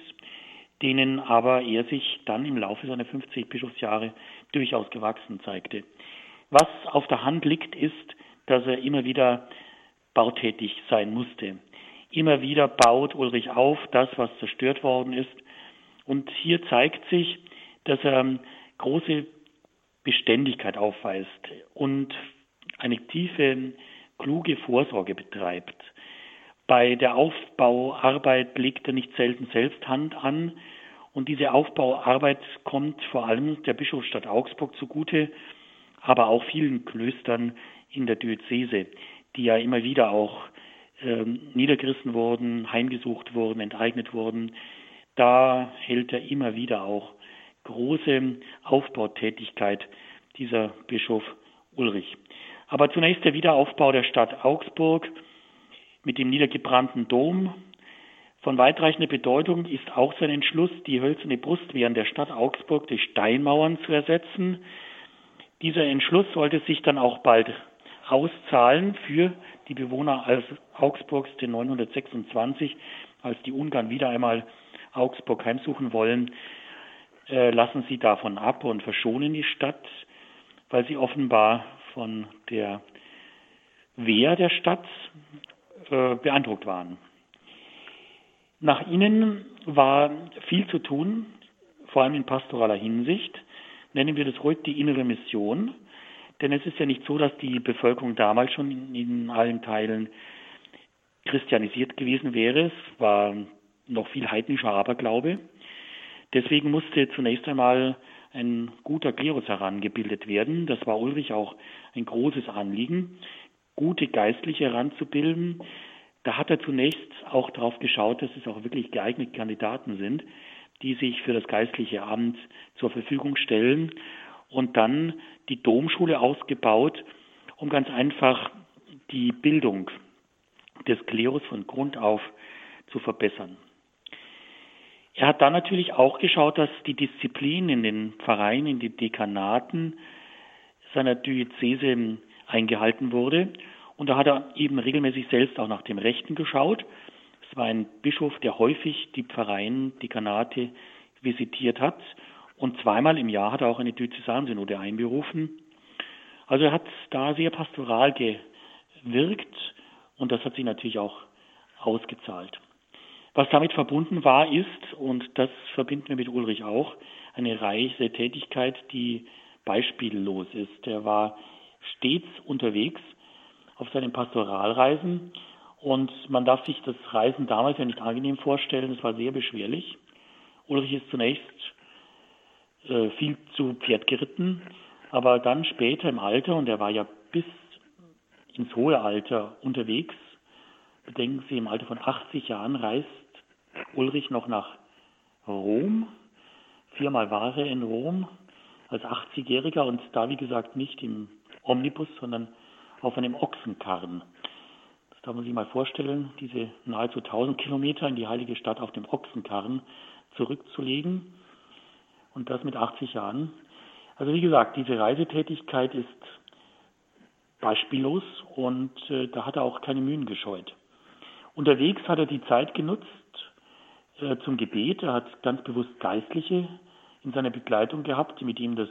denen aber er sich dann im Laufe seiner 50 Bischofsjahre durchaus gewachsen zeigte. Was auf der Hand liegt, ist, dass er immer wieder bautätig sein musste. Immer wieder baut Ulrich auf das, was zerstört worden ist, und hier zeigt sich, dass er große Beständigkeit aufweist und eine tiefe, kluge Vorsorge betreibt. Bei der Aufbauarbeit legt er nicht selten selbst Hand an und diese Aufbauarbeit kommt vor allem der Bischofsstadt Augsburg zugute, aber auch vielen Klöstern in der Diözese, die ja immer wieder auch äh, niedergerissen wurden, heimgesucht wurden, enteignet wurden da hält er immer wieder auch große Aufbautätigkeit dieser Bischof Ulrich. Aber zunächst der Wiederaufbau der Stadt Augsburg mit dem niedergebrannten Dom. Von weitreichender Bedeutung ist auch sein Entschluss, die hölzerne Brustwehren der Stadt Augsburg durch Steinmauern zu ersetzen. Dieser Entschluss sollte sich dann auch bald auszahlen für die Bewohner Augsburgs den 926, als die Ungarn wieder einmal Augsburg heimsuchen wollen, äh, lassen sie davon ab und verschonen die Stadt, weil sie offenbar von der Wehr der Stadt äh, beeindruckt waren. Nach ihnen war viel zu tun, vor allem in pastoraler Hinsicht. Nennen wir das ruhig die innere Mission, denn es ist ja nicht so, dass die Bevölkerung damals schon in, in allen Teilen christianisiert gewesen wäre. Es war noch viel heidnischer Aberglaube. Deswegen musste zunächst einmal ein guter Klerus herangebildet werden. Das war Ulrich auch ein großes Anliegen, gute Geistliche heranzubilden. Da hat er zunächst auch darauf geschaut, dass es auch wirklich geeignete Kandidaten sind, die sich für das geistliche Amt zur Verfügung stellen und dann die Domschule ausgebaut, um ganz einfach die Bildung des Klerus von Grund auf zu verbessern. Er hat dann natürlich auch geschaut, dass die Disziplin in den Pfarreien, in den Dekanaten seiner Diözese eingehalten wurde. Und da hat er eben regelmäßig selbst auch nach dem Rechten geschaut. Es war ein Bischof, der häufig die Pfarreien, Dekanate visitiert hat. Und zweimal im Jahr hat er auch eine Diözesansynode einberufen. Also er hat da sehr pastoral gewirkt und das hat sich natürlich auch ausgezahlt. Was damit verbunden war, ist, und das verbinden wir mit Ulrich auch, eine reiche Tätigkeit, die beispiellos ist. Er war stets unterwegs auf seinen Pastoralreisen und man darf sich das Reisen damals ja nicht angenehm vorstellen. Es war sehr beschwerlich. Ulrich ist zunächst äh, viel zu Pferd geritten, aber dann später im Alter, und er war ja bis ins hohe Alter unterwegs, bedenken Sie, im Alter von 80 Jahren reist Ulrich noch nach Rom. Viermal war er in Rom als 80-Jähriger und da, wie gesagt, nicht im Omnibus, sondern auf einem Ochsenkarren. Das darf man sich mal vorstellen, diese nahezu 1000 Kilometer in die heilige Stadt auf dem Ochsenkarren zurückzulegen und das mit 80 Jahren. Also wie gesagt, diese Reisetätigkeit ist beispiellos und äh, da hat er auch keine Mühen gescheut. Unterwegs hat er die Zeit genutzt äh, zum Gebet. Er hat ganz bewusst Geistliche in seiner Begleitung gehabt, die mit ihm das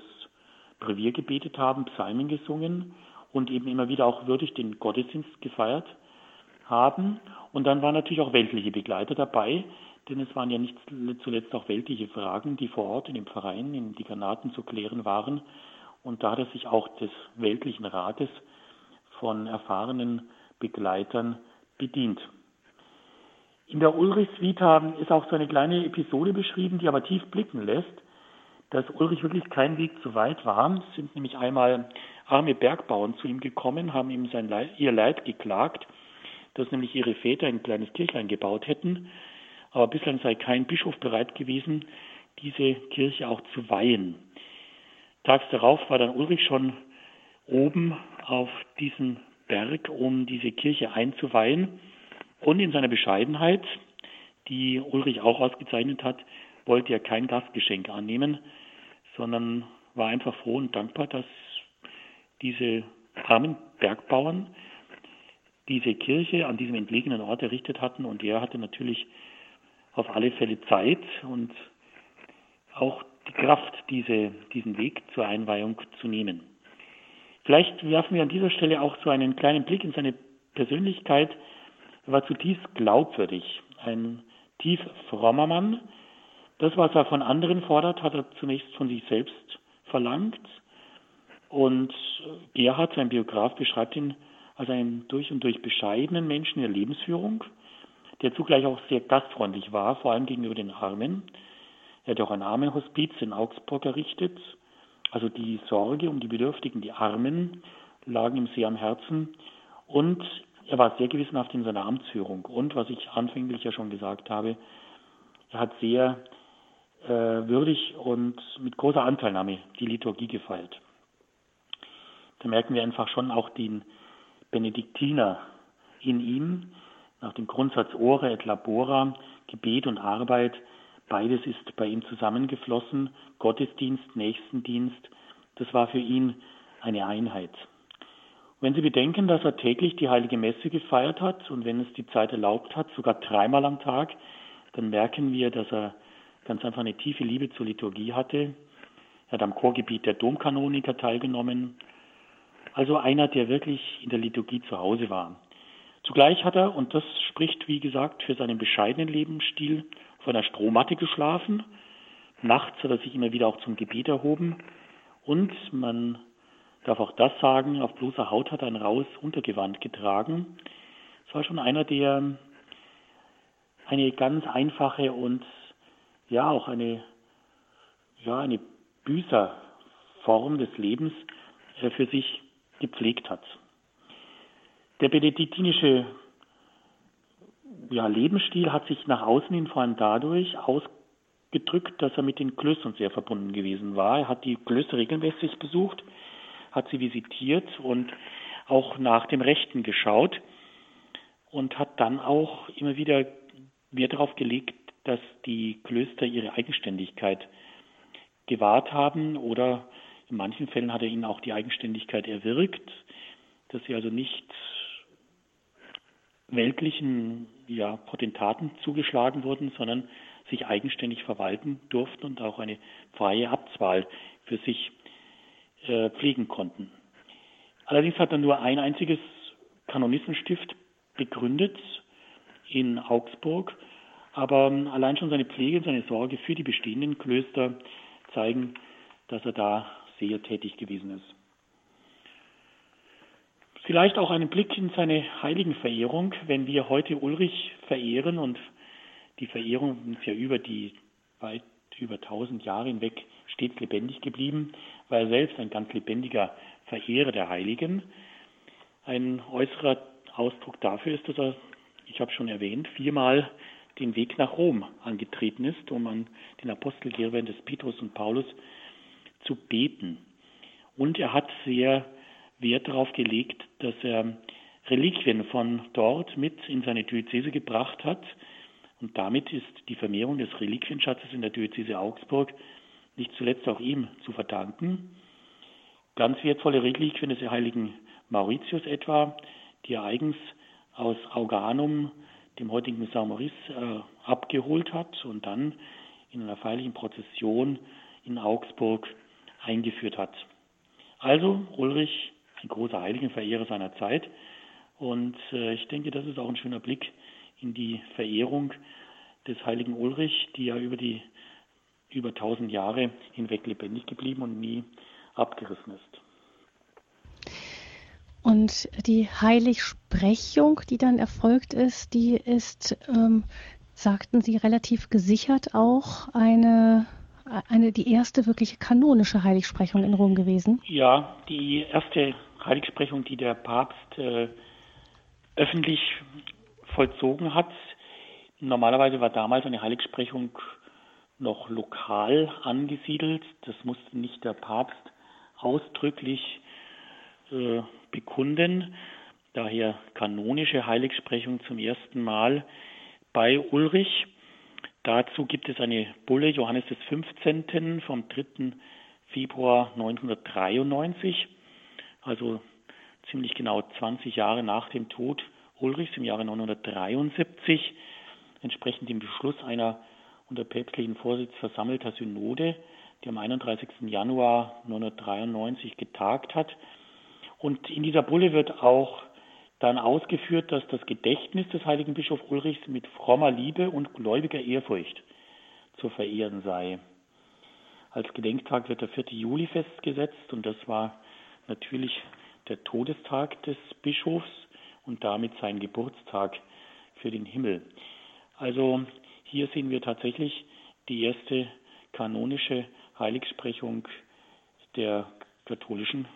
Brevier gebetet haben, Psalmen gesungen und eben immer wieder auch würdig den Gottesdienst gefeiert haben. Und dann waren natürlich auch weltliche Begleiter dabei, denn es waren ja nicht zuletzt auch weltliche Fragen, die vor Ort in den Vereinen, in Dekanaten zu klären waren. Und da hat er sich auch des weltlichen Rates von erfahrenen Begleitern bedient. In der Ulrichs Vita ist auch so eine kleine Episode beschrieben, die aber tief blicken lässt, dass Ulrich wirklich kein Weg zu weit war. Es sind nämlich einmal arme Bergbauern zu ihm gekommen, haben ihm sein Leid, ihr Leid geklagt, dass nämlich ihre Väter ein kleines Kirchlein gebaut hätten, aber bislang sei kein Bischof bereit gewesen, diese Kirche auch zu weihen. Tags darauf war dann Ulrich schon oben auf diesem Berg, um diese Kirche einzuweihen. Und in seiner Bescheidenheit, die Ulrich auch ausgezeichnet hat, wollte er kein Gastgeschenk annehmen, sondern war einfach froh und dankbar, dass diese armen Bergbauern diese Kirche an diesem entlegenen Ort errichtet hatten und er hatte natürlich auf alle Fälle Zeit und auch die Kraft, diese, diesen Weg zur Einweihung zu nehmen. Vielleicht werfen wir an dieser Stelle auch so einen kleinen Blick in seine Persönlichkeit. Er war zutiefst glaubwürdig, ein tief frommer Mann. Das, was er von anderen fordert, hat er zunächst von sich selbst verlangt. Und Gerhard, sein Biograf, beschreibt ihn als einen durch und durch bescheidenen Menschen in der Lebensführung, der zugleich auch sehr gastfreundlich war, vor allem gegenüber den Armen. Er hat auch ein Armenhospiz in Augsburg errichtet. Also die Sorge um die Bedürftigen, die Armen, lagen ihm sehr am Herzen. Und er war sehr gewissenhaft in seiner Amtsführung. Und was ich anfänglich ja schon gesagt habe, er hat sehr äh, würdig und mit großer Anteilnahme die Liturgie gefeiert. Da merken wir einfach schon auch den Benediktiner in ihm, nach dem Grundsatz Ore et Labora, Gebet und Arbeit, beides ist bei ihm zusammengeflossen, Gottesdienst, Nächstendienst, das war für ihn eine Einheit. Wenn Sie bedenken, dass er täglich die heilige Messe gefeiert hat und wenn es die Zeit erlaubt hat, sogar dreimal am Tag, dann merken wir, dass er ganz einfach eine tiefe Liebe zur Liturgie hatte. Er hat am Chorgebiet der Domkanoniker teilgenommen. Also einer, der wirklich in der Liturgie zu Hause war. Zugleich hat er, und das spricht, wie gesagt, für seinen bescheidenen Lebensstil, auf einer Strohmatte geschlafen. Nachts hat er sich immer wieder auch zum Gebet erhoben. Und man darf auch das sagen, auf bloßer Haut hat er ein raues Untergewand getragen. Es war schon einer, der eine ganz einfache und ja auch eine, ja, eine Büßerform des Lebens äh, für sich gepflegt hat. Der benediktinische ja, Lebensstil hat sich nach außen hin vor allem dadurch ausgedrückt, dass er mit den Klöstern sehr verbunden gewesen war. Er hat die Klöster regelmäßig besucht, hat sie visitiert und auch nach dem Rechten geschaut. und hat dann auch immer wieder Wert darauf gelegt, dass die Klöster ihre Eigenständigkeit gewahrt haben oder in manchen Fällen hat er ihnen auch die Eigenständigkeit erwirkt, dass sie also nicht weltlichen ja, Potentaten zugeschlagen wurden, sondern sich eigenständig verwalten durften und auch eine freie Abtswahl für sich äh, pflegen konnten. Allerdings hat er nur ein einziges Kanonistenstift begründet in Augsburg, aber allein schon seine Pflege und seine Sorge für die bestehenden Klöster zeigen, dass er da sehr tätig gewesen ist. Vielleicht auch einen Blick in seine Heiligenverehrung, wenn wir heute Ulrich verehren und die Verehrung ist ja über die weit über 1000 Jahre hinweg stets lebendig geblieben, war er selbst ein ganz lebendiger Verehrer der Heiligen. Ein äußerer Ausdruck dafür ist, dass er, ich habe schon erwähnt, viermal den Weg nach Rom angetreten ist, um an den Apostelgehirn des Petrus und Paulus zu beten. Und er hat sehr Wert darauf gelegt, dass er Reliquien von dort mit in seine Diözese gebracht hat, und damit ist die Vermehrung des Reliquienschatzes in der Diözese Augsburg nicht zuletzt auch ihm zu verdanken. Ganz wertvolle Reliquien des heiligen Mauritius etwa, die er eigens aus Auganum, dem heutigen Saint-Maurice, äh, abgeholt hat und dann in einer feierlichen Prozession in Augsburg eingeführt hat. Also Ulrich, ein großer Heiligenverehrer seiner Zeit. Und äh, ich denke, das ist auch ein schöner Blick in die Verehrung des heiligen Ulrich, die ja über die über tausend Jahre hinweg lebendig geblieben und nie abgerissen ist. Und die Heiligsprechung, die dann erfolgt ist, die ist, ähm, sagten Sie, relativ gesichert auch eine, eine, die erste wirkliche kanonische Heiligsprechung in Rom gewesen? Ja, die erste Heiligsprechung, die der Papst äh, öffentlich vollzogen hat. Normalerweise war damals eine Heiligsprechung noch lokal angesiedelt. Das musste nicht der Papst ausdrücklich äh, bekunden. Daher kanonische Heiligsprechung zum ersten Mal bei Ulrich. Dazu gibt es eine Bulle Johannes des 15. vom 3. Februar 1993, also ziemlich genau 20 Jahre nach dem Tod Ulrichs im Jahre 973, entsprechend dem Beschluss einer unter päpstlichen Vorsitz versammelter Synode, die am 31. Januar 993 getagt hat. Und in dieser Bulle wird auch dann ausgeführt, dass das Gedächtnis des heiligen Bischofs Ulrichs mit frommer Liebe und gläubiger Ehrfurcht zu verehren sei. Als Gedenktag wird der 4. Juli festgesetzt und das war natürlich der Todestag des Bischofs und damit sein Geburtstag für den Himmel. Also hier sehen wir tatsächlich die erste kanonische Heiligsprechung der katholischen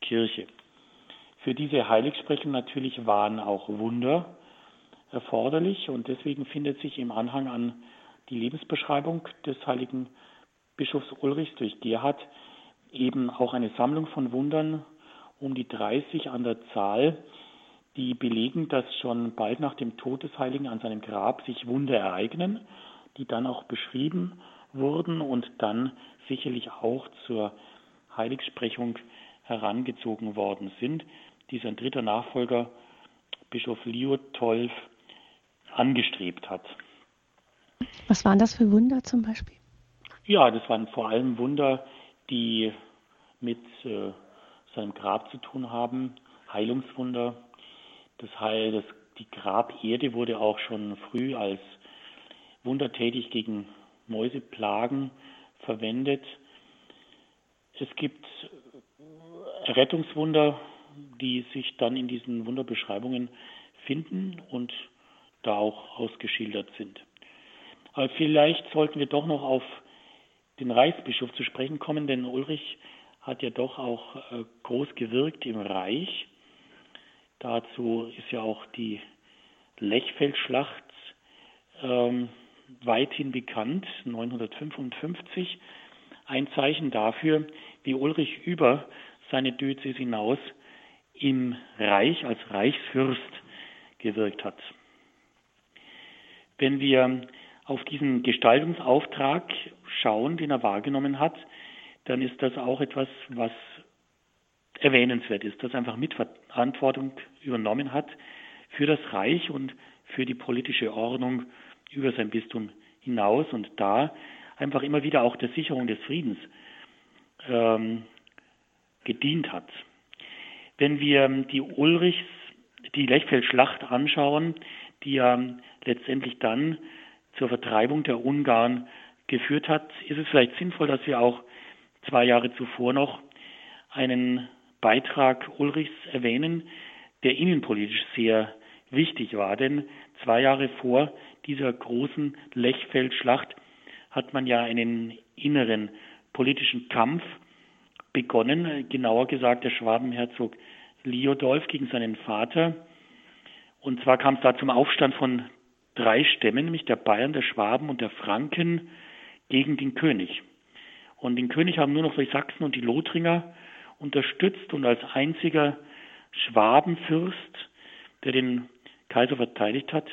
Kirche. Für diese Heiligsprechung natürlich waren auch Wunder erforderlich und deswegen findet sich im Anhang an die Lebensbeschreibung des heiligen Bischofs Ulrichs durch Gerhard eben auch eine Sammlung von Wundern um die 30 an der Zahl, die belegen, dass schon bald nach dem Tod des Heiligen an seinem Grab sich Wunder ereignen, die dann auch beschrieben wurden und dann sicherlich auch zur Heiligsprechung herangezogen worden sind, die sein dritter Nachfolger, Bischof Liotolf, angestrebt hat. Was waren das für Wunder zum Beispiel? Ja, das waren vor allem Wunder, die mit äh, seinem Grab zu tun haben, Heilungswunder, das Heil, das, die Graberde wurde auch schon früh als wundertätig gegen Mäuseplagen verwendet. Es gibt Rettungswunder, die sich dann in diesen Wunderbeschreibungen finden und da auch ausgeschildert sind. Aber vielleicht sollten wir doch noch auf den Reichsbischof zu sprechen kommen, denn Ulrich hat ja doch auch äh, groß gewirkt im Reich. Dazu ist ja auch die Lechfeldschlacht ähm, weithin bekannt, 955. Ein Zeichen dafür, wie Ulrich über seine Diözese hinaus im Reich als Reichsfürst gewirkt hat. Wenn wir auf diesen Gestaltungsauftrag schauen, den er wahrgenommen hat, dann ist das auch etwas, was erwähnenswert ist, dass einfach Mitverantwortung übernommen hat für das Reich und für die politische Ordnung über sein Bistum hinaus und da einfach immer wieder auch der Sicherung des Friedens ähm, gedient hat. Wenn wir die Ulrichs, die Lechfeld-Schlacht anschauen, die ja letztendlich dann zur Vertreibung der Ungarn geführt hat, ist es vielleicht sinnvoll, dass wir auch zwei Jahre zuvor noch einen Beitrag Ulrichs erwähnen, der innenpolitisch sehr wichtig war. Denn zwei Jahre vor dieser großen Lechfeld-Schlacht hat man ja einen inneren politischen Kampf begonnen, genauer gesagt der Schwabenherzog Liodolf gegen seinen Vater. Und zwar kam es da zum Aufstand von drei Stämmen, nämlich der Bayern, der Schwaben und der Franken, gegen den König. Und den König haben nur noch die Sachsen und die Lothringer unterstützt und als einziger Schwabenfürst, der den Kaiser verteidigt hat,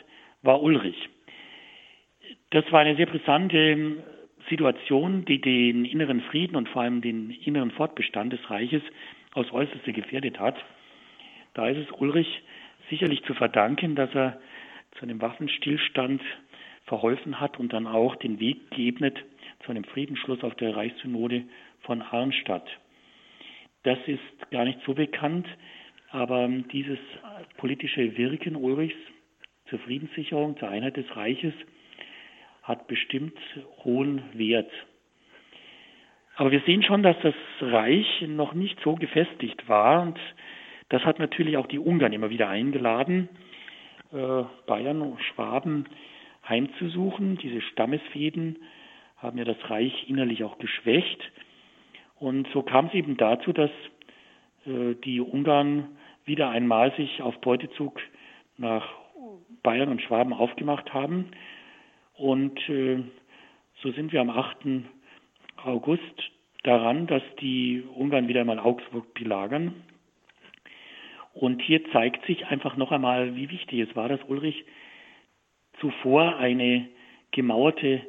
war Ulrich. Das war eine sehr brisante Situation, die den inneren Frieden und vor allem den inneren Fortbestand des Reiches aufs Äußerste gefährdet hat. Da ist es Ulrich sicherlich zu verdanken, dass er zu einem Waffenstillstand verholfen hat und dann auch den Weg geebnet zu einem Friedensschluss auf der Reichssynode von Arnstadt. Das ist gar nicht so bekannt, aber dieses politische Wirken Ulrichs zur Friedenssicherung, zur Einheit des Reiches hat bestimmt hohen Wert. Aber wir sehen schon, dass das Reich noch nicht so gefestigt war und das hat natürlich auch die Ungarn immer wieder eingeladen, äh, Bayern und Schwaben heimzusuchen. Diese Stammesfäden haben ja das Reich innerlich auch geschwächt. Und so kam es eben dazu, dass äh, die Ungarn wieder einmal sich auf Beutezug nach Bayern und Schwaben aufgemacht haben. Und äh, so sind wir am 8. August daran, dass die Ungarn wieder einmal Augsburg belagern. Und hier zeigt sich einfach noch einmal, wie wichtig es war, dass Ulrich zuvor eine gemauerte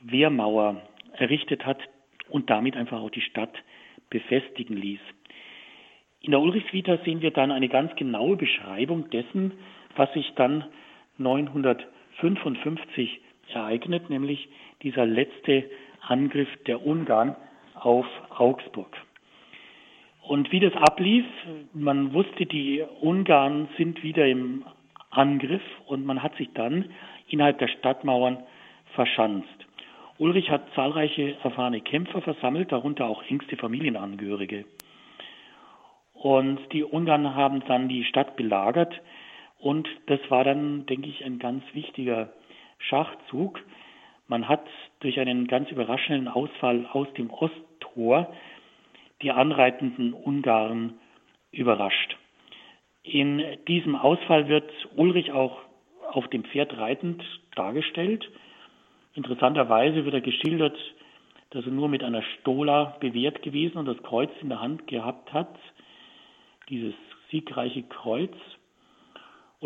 Wehrmauer errichtet hat und damit einfach auch die Stadt befestigen ließ. In der Ulrichsvita sehen wir dann eine ganz genaue Beschreibung dessen, was sich dann 955 ereignet, nämlich dieser letzte Angriff der Ungarn auf Augsburg. Und wie das ablief, man wusste, die Ungarn sind wieder im Angriff und man hat sich dann innerhalb der Stadtmauern verschanzt. Ulrich hat zahlreiche erfahrene Kämpfer versammelt, darunter auch engste Familienangehörige. Und die Ungarn haben dann die Stadt belagert und das war dann, denke ich, ein ganz wichtiger Schachzug. Man hat durch einen ganz überraschenden Ausfall aus dem Osttor die anreitenden Ungarn überrascht. In diesem Ausfall wird Ulrich auch auf dem Pferd reitend dargestellt. Interessanterweise wird er geschildert, dass er nur mit einer Stola bewehrt gewesen und das Kreuz in der Hand gehabt hat, dieses siegreiche Kreuz.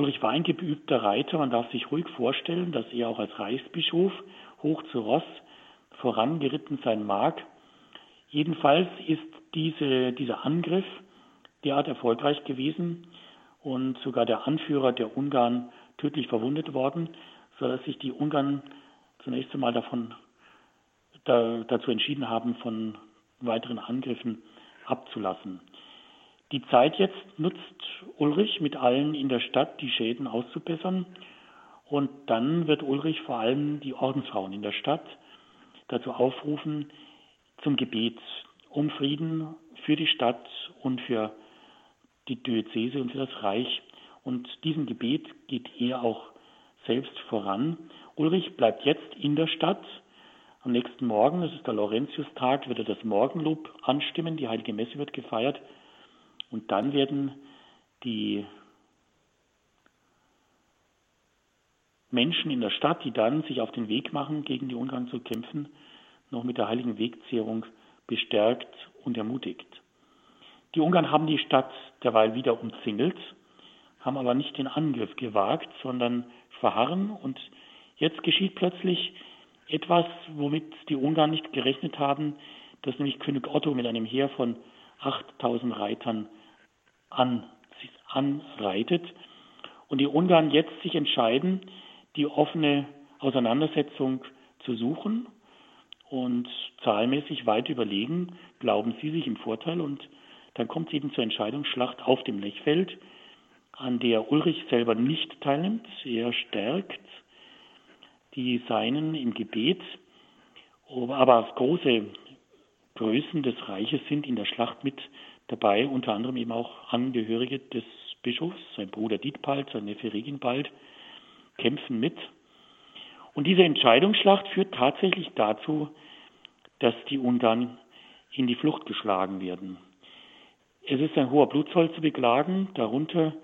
Ulrich war ein geübter Reiter, man darf sich ruhig vorstellen, dass er auch als Reichsbischof hoch zu Ross vorangeritten sein mag. Jedenfalls ist diese, dieser Angriff derart erfolgreich gewesen und sogar der Anführer der Ungarn tödlich verwundet worden, sodass sich die Ungarn zunächst einmal davon da, dazu entschieden haben, von weiteren Angriffen abzulassen. Die Zeit jetzt nutzt Ulrich mit allen in der Stadt, die Schäden auszubessern. Und dann wird Ulrich vor allem die Ordensfrauen in der Stadt dazu aufrufen zum Gebet um Frieden für die Stadt und für die Diözese und für das Reich. Und diesem Gebet geht er auch selbst voran. Ulrich bleibt jetzt in der Stadt. Am nächsten Morgen, das ist der Laurentiustag, wird er das Morgenlob anstimmen. Die Heilige Messe wird gefeiert. Und dann werden die Menschen in der Stadt, die dann sich auf den Weg machen, gegen die Ungarn zu kämpfen, noch mit der heiligen Wegzehrung bestärkt und ermutigt. Die Ungarn haben die Stadt derweil wieder umzingelt. haben aber nicht den Angriff gewagt, sondern verharren. Und jetzt geschieht plötzlich etwas, womit die Ungarn nicht gerechnet haben, dass nämlich König Otto mit einem Heer von 8000 Reitern an, anreitet und die Ungarn jetzt sich entscheiden, die offene Auseinandersetzung zu suchen und zahlmäßig weit überlegen, glauben sie sich im Vorteil und dann kommt es eben zur Entscheidungsschlacht auf dem Lechfeld, an der Ulrich selber nicht teilnimmt. Er stärkt die Seinen im Gebet, aber große Größen des Reiches sind in der Schlacht mit dabei, unter anderem eben auch Angehörige des Bischofs, sein Bruder Dietpald, sein Neffe Reginbald, kämpfen mit. Und diese Entscheidungsschlacht führt tatsächlich dazu, dass die Ungarn in die Flucht geschlagen werden. Es ist ein hoher Blutzoll zu beklagen, darunter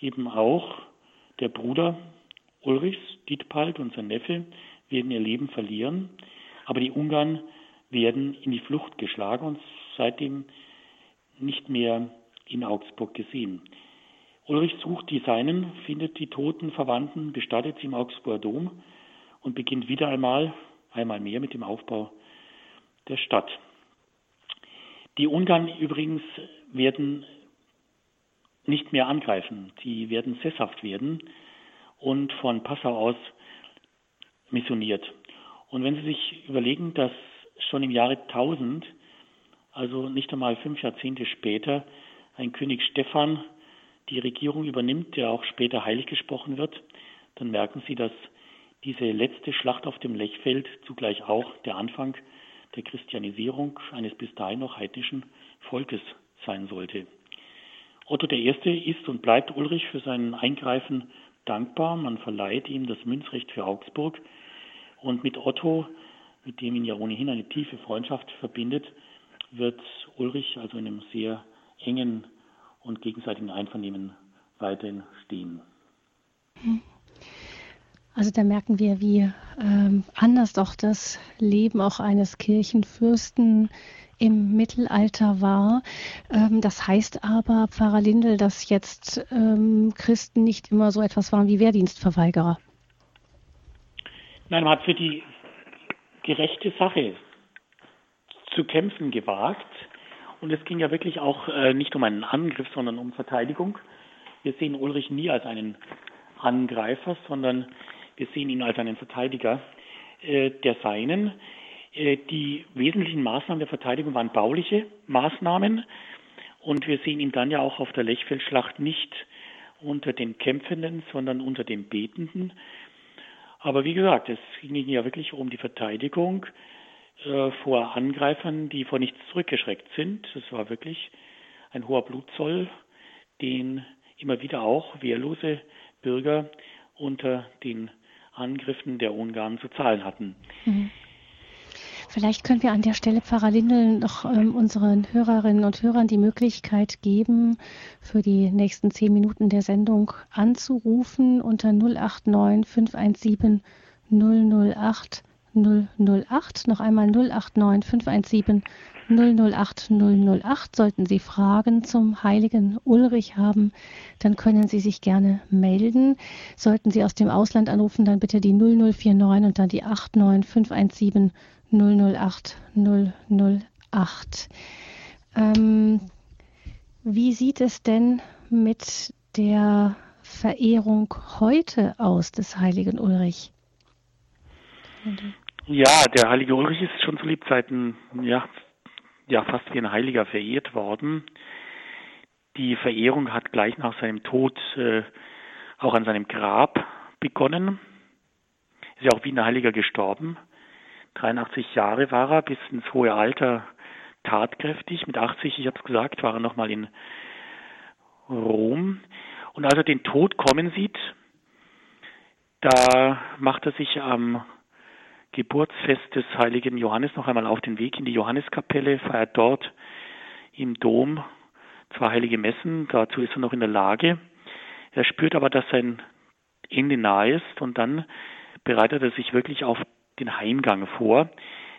eben auch der Bruder Ulrichs, Dietpald und sein Neffe werden ihr Leben verlieren, aber die Ungarn werden in die Flucht geschlagen und seitdem nicht mehr in Augsburg gesehen. Ulrich sucht die Seinen, findet die toten Verwandten, bestattet sie im Augsburger Dom und beginnt wieder einmal, einmal mehr mit dem Aufbau der Stadt. Die Ungarn übrigens werden nicht mehr angreifen. Die werden sesshaft werden und von Passau aus missioniert. Und wenn Sie sich überlegen, dass schon im Jahre 1000, also nicht einmal fünf Jahrzehnte später, ein König Stephan die Regierung übernimmt, der auch später heilig gesprochen wird, dann merken Sie, dass diese letzte Schlacht auf dem Lechfeld zugleich auch der Anfang der Christianisierung eines bis dahin noch heidnischen Volkes sein sollte. Otto I. ist und bleibt Ulrich für sein Eingreifen dankbar. Man verleiht ihm das Münzrecht für Augsburg. Und mit Otto, mit dem ihn ja ohnehin eine tiefe Freundschaft verbindet, wird Ulrich also in einem sehr engen und gegenseitigen Einvernehmen weiterhin stehen. Also da merken wir, wie ähm, anders doch das Leben auch eines Kirchenfürsten im Mittelalter war. Ähm, das heißt aber, Pfarrer Lindel, dass jetzt ähm, Christen nicht immer so etwas waren wie Wehrdienstverweigerer. Nein, man hat für die gerechte Sache zu kämpfen gewagt. Und es ging ja wirklich auch äh, nicht um einen Angriff, sondern um Verteidigung. Wir sehen Ulrich nie als einen Angreifer, sondern wir sehen ihn als einen Verteidiger äh, der Seinen. Äh, die wesentlichen Maßnahmen der Verteidigung waren bauliche Maßnahmen. Und wir sehen ihn dann ja auch auf der Lechfeldschlacht nicht unter den Kämpfenden, sondern unter den Betenden. Aber wie gesagt, es ging ja wirklich um die Verteidigung äh, vor Angreifern, die vor nichts zurückgeschreckt sind. Es war wirklich ein hoher Blutzoll, den immer wieder auch wehrlose Bürger unter den Angriffen der Ungarn zu zahlen hatten. Mhm. Vielleicht können wir an der Stelle Pfarrer Lindel noch ähm, unseren Hörerinnen und Hörern die Möglichkeit geben, für die nächsten zehn Minuten der Sendung anzurufen unter 089 517 008 008, noch einmal 089 517 008 008. Sollten Sie Fragen zum heiligen Ulrich haben, dann können Sie sich gerne melden. Sollten Sie aus dem Ausland anrufen, dann bitte die 0049 und dann die 89 517 008 008. Ähm, wie sieht es denn mit der Verehrung heute aus des heiligen Ulrich? Ja, der heilige Ulrich ist schon zu Lebzeiten ja, ja fast wie ein Heiliger verehrt worden. Die Verehrung hat gleich nach seinem Tod äh, auch an seinem Grab begonnen. Ist ja auch wie ein Heiliger gestorben. 83 Jahre war er, bis ins hohe Alter tatkräftig. Mit 80, ich habe es gesagt, war er nochmal in Rom. Und als er den Tod kommen sieht, da macht er sich am Geburtsfest des heiligen Johannes noch einmal auf den Weg in die Johanneskapelle, feiert dort im Dom zwei heilige Messen. Dazu ist er noch in der Lage. Er spürt aber, dass sein Ende nahe ist und dann bereitet er sich wirklich auf den Heimgang vor.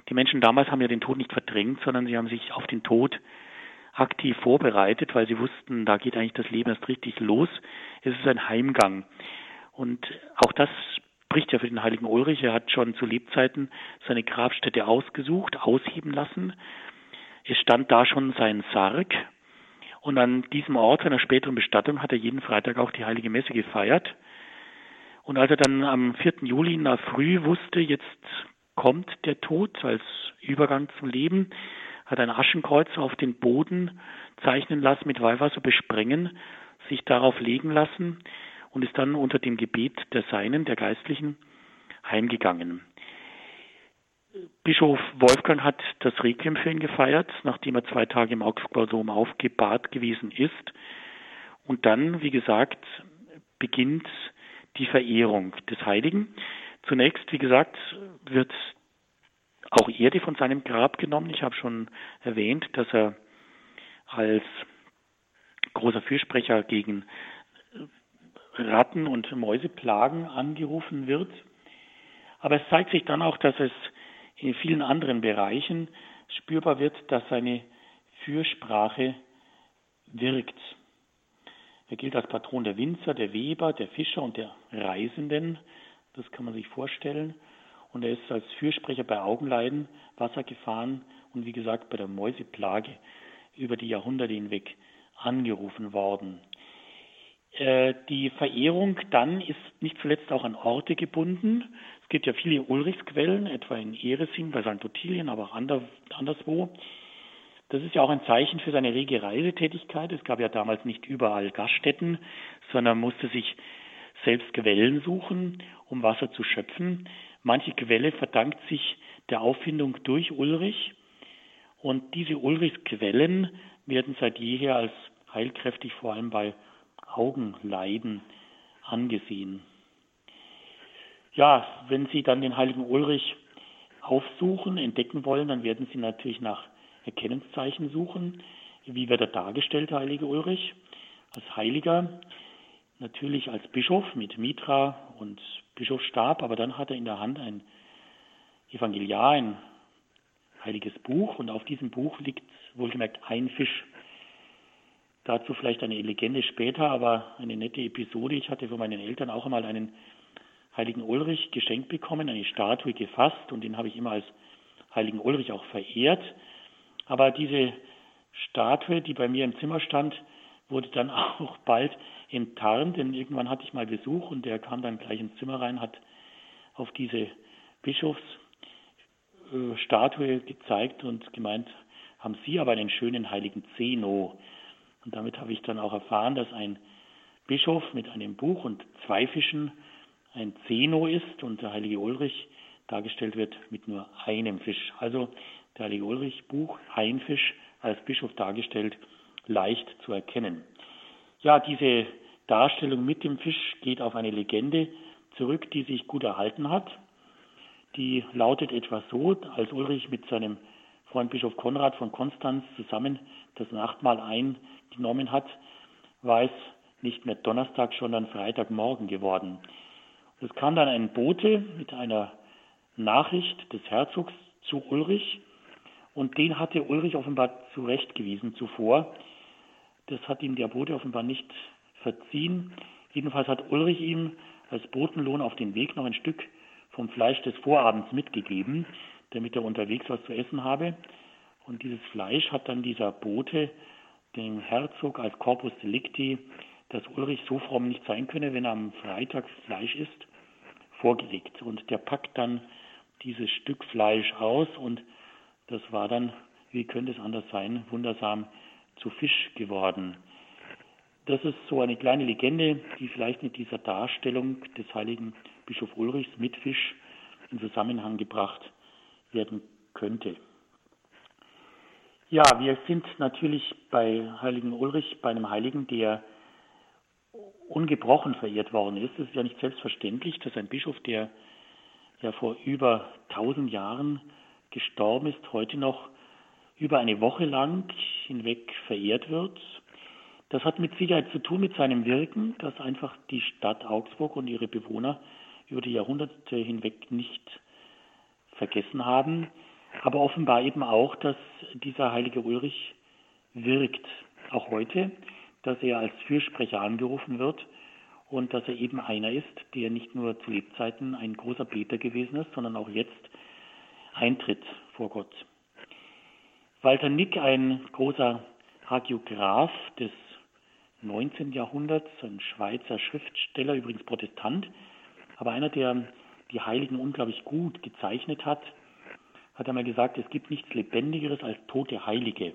Die Menschen damals haben ja den Tod nicht verdrängt, sondern sie haben sich auf den Tod aktiv vorbereitet, weil sie wussten, da geht eigentlich das Leben erst richtig los. Es ist ein Heimgang. Und auch das spricht ja für den heiligen Ulrich. Er hat schon zu Lebzeiten seine Grabstätte ausgesucht, ausheben lassen. Es stand da schon sein Sarg. Und an diesem Ort seiner späteren Bestattung hat er jeden Freitag auch die heilige Messe gefeiert. Und als er dann am 4. Juli in der Früh wusste, jetzt kommt der Tod als Übergang zum Leben, hat ein Aschenkreuz auf den Boden zeichnen lassen, mit Weihwasser besprengen, sich darauf legen lassen und ist dann unter dem Gebet der Seinen, der Geistlichen, heimgegangen. Bischof Wolfgang hat das Requiem für ihn gefeiert, nachdem er zwei Tage im Augsburger Dom aufgebahrt gewesen ist. Und dann, wie gesagt, beginnt die Verehrung des Heiligen. Zunächst, wie gesagt, wird auch Erde von seinem Grab genommen. Ich habe schon erwähnt, dass er als großer Fürsprecher gegen Ratten- und Mäuseplagen angerufen wird. Aber es zeigt sich dann auch, dass es in vielen anderen Bereichen spürbar wird, dass seine Fürsprache wirkt. Er gilt als Patron der Winzer, der Weber, der Fischer und der Reisenden. Das kann man sich vorstellen. Und er ist als Fürsprecher bei Augenleiden, Wassergefahren und wie gesagt bei der Mäuseplage über die Jahrhunderte hinweg angerufen worden. Äh, die Verehrung dann ist nicht zuletzt auch an Orte gebunden. Es gibt ja viele Ulrichsquellen, etwa in Eresing bei St. Ottilien, aber auch anderswo. Das ist ja auch ein Zeichen für seine rege Reisetätigkeit. Es gab ja damals nicht überall Gaststätten, sondern musste sich selbst Quellen suchen, um Wasser zu schöpfen. Manche Quelle verdankt sich der Auffindung durch Ulrich. Und diese Ulrichsquellen werden seit jeher als heilkräftig vor allem bei Augenleiden angesehen. Ja, wenn Sie dann den heiligen Ulrich aufsuchen, entdecken wollen, dann werden Sie natürlich nach Erkennungszeichen suchen. Wie wird er dargestellt, der heilige Ulrich? Als Heiliger, natürlich als Bischof mit Mitra und Bischofsstab, aber dann hat er in der Hand ein Evangeliar, ein heiliges Buch und auf diesem Buch liegt wohlgemerkt ein Fisch. Dazu vielleicht eine Legende später, aber eine nette Episode. Ich hatte von meinen Eltern auch einmal einen heiligen Ulrich geschenkt bekommen, eine Statue gefasst und den habe ich immer als heiligen Ulrich auch verehrt. Aber diese Statue, die bei mir im Zimmer stand, wurde dann (laughs) auch bald enttarnt, denn irgendwann hatte ich mal Besuch und der kam dann gleich ins Zimmer rein, hat auf diese Bischofsstatue gezeigt und gemeint, haben Sie aber einen schönen heiligen Zeno. Und damit habe ich dann auch erfahren, dass ein Bischof mit einem Buch und zwei Fischen ein Zeno ist und der heilige Ulrich dargestellt wird mit nur einem Fisch. Also der heilige Ulrich Buch, Hainfisch als Bischof dargestellt, leicht zu erkennen. Ja, diese Darstellung mit dem Fisch geht auf eine Legende zurück, die sich gut erhalten hat. Die lautet etwa so, als Ulrich mit seinem Freund Bischof Konrad von Konstanz zusammen das Nachtmahl eingenommen hat, war es nicht mehr Donnerstag, sondern Freitagmorgen geworden. Es kam dann ein Bote mit einer Nachricht des Herzogs zu Ulrich und den hatte Ulrich offenbar zurechtgewiesen zuvor. Das hat ihm der Bote offenbar nicht verziehen. Jedenfalls hat Ulrich ihm als Botenlohn auf den Weg noch ein Stück vom Fleisch des Vorabends mitgegeben, damit er unterwegs was zu essen habe. Und dieses Fleisch hat dann dieser Bote dem Herzog als Corpus Delicti, dass Ulrich so fromm nicht sein könne, wenn er am Freitag Fleisch isst, vorgelegt. Und der packt dann dieses Stück Fleisch aus und das war dann, wie könnte es anders sein, wundersam zu Fisch geworden. Das ist so eine kleine Legende, die vielleicht mit dieser Darstellung des heiligen Bischof Ulrichs mit Fisch in Zusammenhang gebracht werden könnte. Ja, wir sind natürlich bei Heiligen Ulrich, bei einem Heiligen, der ungebrochen verehrt worden ist. Es ist ja nicht selbstverständlich, dass ein Bischof, der ja vor über 1000 Jahren gestorben ist, heute noch über eine Woche lang hinweg verehrt wird. Das hat mit Sicherheit zu tun mit seinem Wirken, dass einfach die Stadt Augsburg und ihre Bewohner über die Jahrhunderte hinweg nicht vergessen haben, aber offenbar eben auch, dass dieser heilige Ulrich wirkt, auch heute, dass er als Fürsprecher angerufen wird und dass er eben einer ist, der nicht nur zu Lebzeiten ein großer Beter gewesen ist, sondern auch jetzt eintritt vor Gott. Walter Nick, ein großer Hagiograph des 19. Jahrhunderts, ein Schweizer Schriftsteller, übrigens Protestant, aber einer, der die Heiligen unglaublich gut gezeichnet hat, hat einmal gesagt, es gibt nichts Lebendigeres als tote Heilige.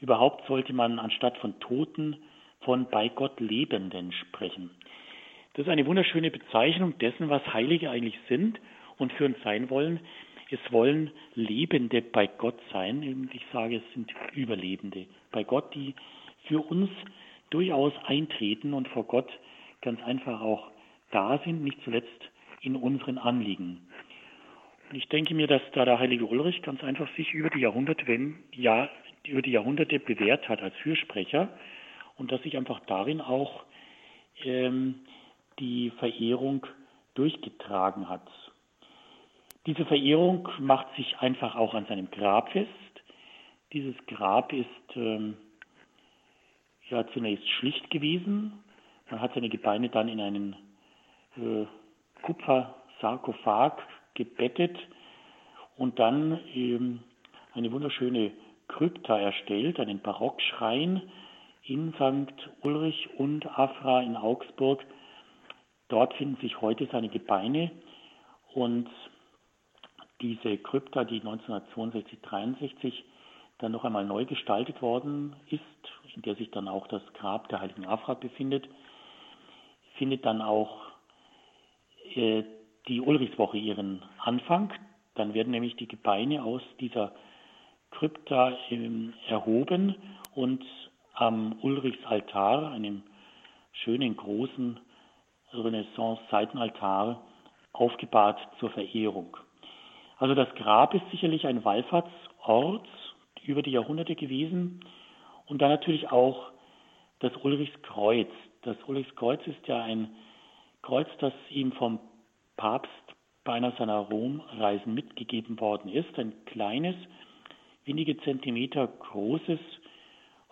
Überhaupt sollte man anstatt von Toten von bei Gott Lebenden sprechen. Das ist eine wunderschöne Bezeichnung dessen, was Heilige eigentlich sind und für uns sein wollen. Es wollen Lebende bei Gott sein. Ich sage, es sind Überlebende bei Gott, die für uns durchaus eintreten und vor Gott ganz einfach auch da sind, nicht zuletzt in unseren Anliegen. Ich denke mir, dass da der heilige Ulrich ganz einfach sich über die Jahrhunderte, wenn, ja, über die Jahrhunderte bewährt hat als Fürsprecher und dass sich einfach darin auch ähm, die Verehrung durchgetragen hat. Diese Verehrung macht sich einfach auch an seinem Grab fest. Dieses Grab ist ähm, ja zunächst schlicht gewesen. Man hat seine Gebeine dann in einen äh, Kupfersarkophag gebettet und dann ähm, eine wunderschöne Krypta erstellt, einen Barockschrein in St. Ulrich und Afra in Augsburg. Dort finden sich heute seine Gebeine und diese Krypta, die 1962, 63 dann noch einmal neu gestaltet worden ist, in der sich dann auch das Grab der heiligen Afra befindet, findet dann auch äh, die Ulrichswoche ihren Anfang. Dann werden nämlich die Gebeine aus dieser Krypta ähm, erhoben und am Ulrichsaltar, einem schönen großen Renaissance-Seitenaltar, aufgebahrt zur Verehrung. Also das Grab ist sicherlich ein Wallfahrtsort über die Jahrhunderte gewesen und dann natürlich auch das Ulrichskreuz. Das Ulrichskreuz ist ja ein Kreuz, das ihm vom Papst bei einer seiner Romreisen mitgegeben worden ist. Ein kleines, wenige Zentimeter großes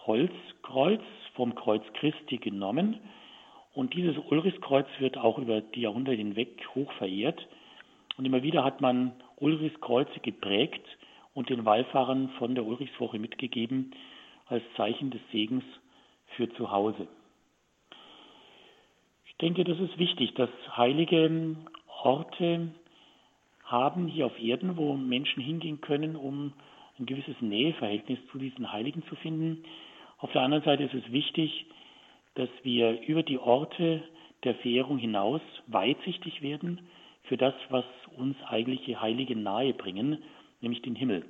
Holzkreuz vom Kreuz Christi genommen. Und dieses Ulrichskreuz wird auch über die Jahrhunderte hinweg hoch verehrt. Und immer wieder hat man Ulrichskreuze geprägt und den Wallfahrern von der Ulrichswoche mitgegeben als Zeichen des Segens für zu Hause. Ich denke, das ist wichtig, dass heilige Orte haben hier auf Erden, wo Menschen hingehen können, um ein gewisses Näheverhältnis zu diesen Heiligen zu finden. Auf der anderen Seite ist es wichtig, dass wir über die Orte der Verehrung hinaus weitsichtig werden für das, was uns eigentliche Heilige nahe bringen, nämlich den Himmel.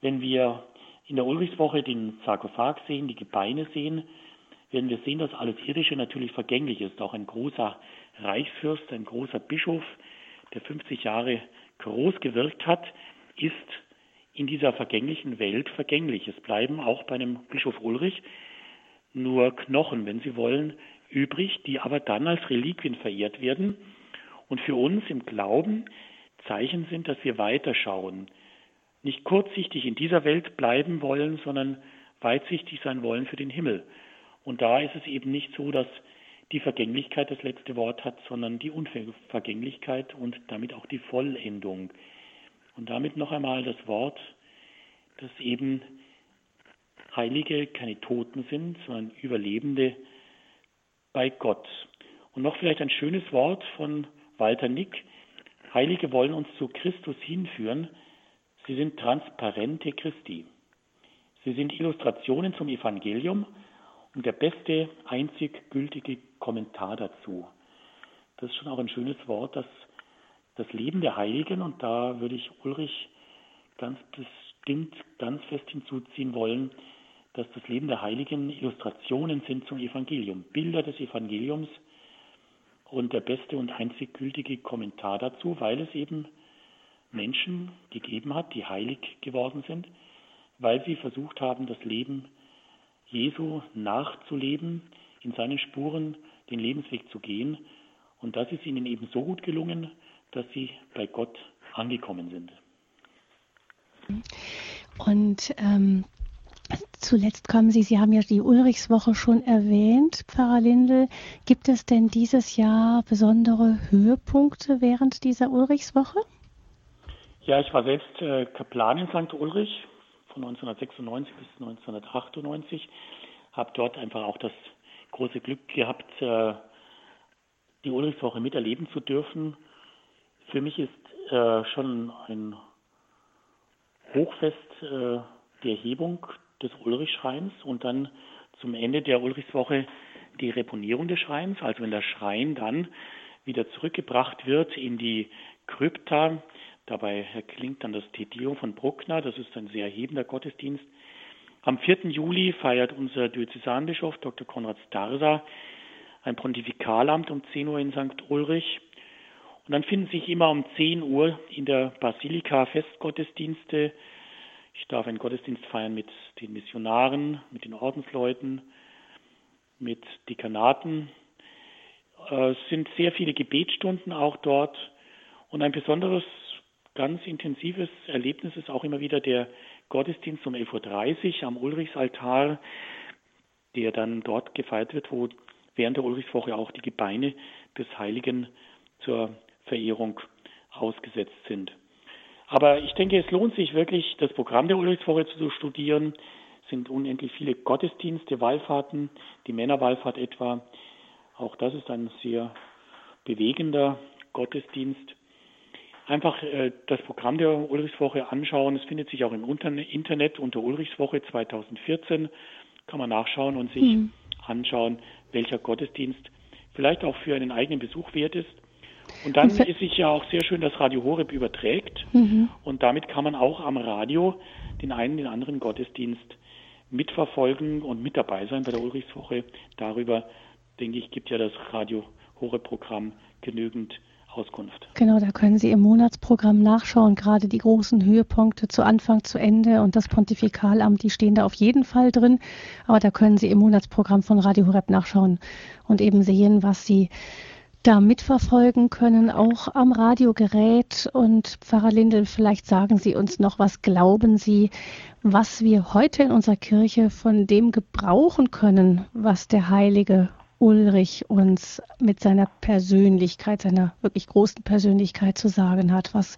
Wenn wir in der Ulrichswoche den Sarkophag sehen, die Gebeine sehen, werden wir sehen, dass alles Irdische natürlich vergänglich ist. Auch ein großer Reichsfürst, ein großer Bischof, der 50 Jahre groß gewirkt hat, ist in dieser vergänglichen Welt vergänglich. Es bleiben auch bei einem Bischof Ulrich nur Knochen, wenn Sie wollen, übrig, die aber dann als Reliquien verehrt werden und für uns im Glauben Zeichen sind, dass wir weiterschauen, nicht kurzsichtig in dieser Welt bleiben wollen, sondern weitsichtig sein wollen für den Himmel. Und da ist es eben nicht so, dass die Vergänglichkeit das letzte Wort hat, sondern die Unvergänglichkeit und damit auch die Vollendung. Und damit noch einmal das Wort, dass eben Heilige keine Toten sind, sondern Überlebende bei Gott. Und noch vielleicht ein schönes Wort von Walter Nick. Heilige wollen uns zu Christus hinführen. Sie sind Transparente Christi. Sie sind Illustrationen zum Evangelium und der beste, einzig gültige Kommentar dazu. Das ist schon auch ein schönes Wort, dass das Leben der Heiligen, und da würde ich Ulrich ganz bestimmt ganz fest hinzuziehen wollen, dass das Leben der Heiligen Illustrationen sind zum Evangelium, Bilder des Evangeliums und der beste und einzig gültige Kommentar dazu, weil es eben Menschen gegeben hat, die heilig geworden sind, weil sie versucht haben, das Leben Jesu nachzuleben, in seinen Spuren den Lebensweg zu gehen. Und das ist ihnen eben so gut gelungen, dass sie bei Gott angekommen sind. Und ähm, zuletzt kommen Sie, Sie haben ja die Ulrichswoche schon erwähnt, Pfarrer Lindel. Gibt es denn dieses Jahr besondere Höhepunkte während dieser Ulrichswoche? Ja, ich war selbst äh, Kaplan in St. Ulrich von 1996 bis 1998, habe dort einfach auch das große Glück gehabt, äh, die Ulrichswoche miterleben zu dürfen. Für mich ist äh, schon ein Hochfest äh, die Erhebung des Ulrichschreins und dann zum Ende der Ulrichswoche die Reponierung des Schreins, also wenn der Schrein dann wieder zurückgebracht wird in die Krypta. Dabei klingt dann das Tedeum von Bruckner, das ist ein sehr erhebender Gottesdienst. Am 4. Juli feiert unser Diözesanbischof Dr. Konrad Starsa ein Pontifikalamt um 10 Uhr in St. Ulrich. Und dann finden sich immer um 10 Uhr in der Basilika Festgottesdienste. Ich darf einen Gottesdienst feiern mit den Missionaren, mit den Ordensleuten, mit Dekanaten. Es sind sehr viele Gebetsstunden auch dort. Und ein besonderes, ganz intensives Erlebnis ist auch immer wieder der Gottesdienst um 11.30 Uhr am Ulrichsaltar, der dann dort gefeiert wird, wo während der Ulrichswoche auch die Gebeine des Heiligen zur Verehrung ausgesetzt sind. Aber ich denke, es lohnt sich wirklich, das Programm der Ulrichswoche zu studieren. Es sind unendlich viele Gottesdienste, Wallfahrten, die Männerwallfahrt etwa. Auch das ist ein sehr bewegender Gottesdienst. Einfach äh, das Programm der Ulrichswoche anschauen. Es findet sich auch im Internet unter Ulrichswoche 2014. Kann man nachschauen und sich mhm. anschauen, welcher Gottesdienst vielleicht auch für einen eigenen Besuch wert ist. Und dann ist es ja auch sehr schön, dass Radio Horeb überträgt. Mhm. Und damit kann man auch am Radio den einen, den anderen Gottesdienst mitverfolgen und mit dabei sein bei der Ulrichswoche. Darüber, denke ich, gibt ja das Radio Horeb-Programm genügend Auskunft. Genau, da können Sie im Monatsprogramm nachschauen, gerade die großen Höhepunkte zu Anfang, zu Ende und das Pontifikalamt, die stehen da auf jeden Fall drin. Aber da können Sie im Monatsprogramm von Radio Horeb nachschauen und eben sehen, was Sie da mitverfolgen können, auch am Radiogerät. Und Pfarrer Lindel, vielleicht sagen Sie uns noch, was glauben Sie, was wir heute in unserer Kirche von dem gebrauchen können, was der heilige Ulrich uns mit seiner Persönlichkeit, seiner wirklich großen Persönlichkeit zu sagen hat. Was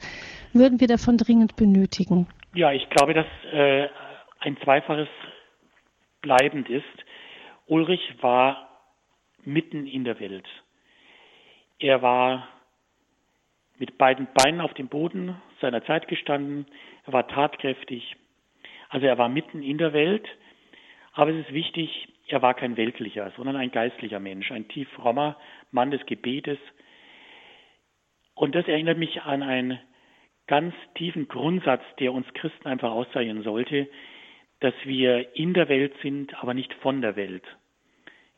würden wir davon dringend benötigen? Ja, ich glaube, dass äh, ein zweifaches bleibend ist. Ulrich war mitten in der Welt. Er war mit beiden Beinen auf dem Boden seiner Zeit gestanden. Er war tatkräftig. Also er war mitten in der Welt. Aber es ist wichtig, er war kein weltlicher, sondern ein geistlicher Mensch, ein tief frommer Mann des Gebetes. Und das erinnert mich an einen ganz tiefen Grundsatz, der uns Christen einfach auszeichnen sollte, dass wir in der Welt sind, aber nicht von der Welt.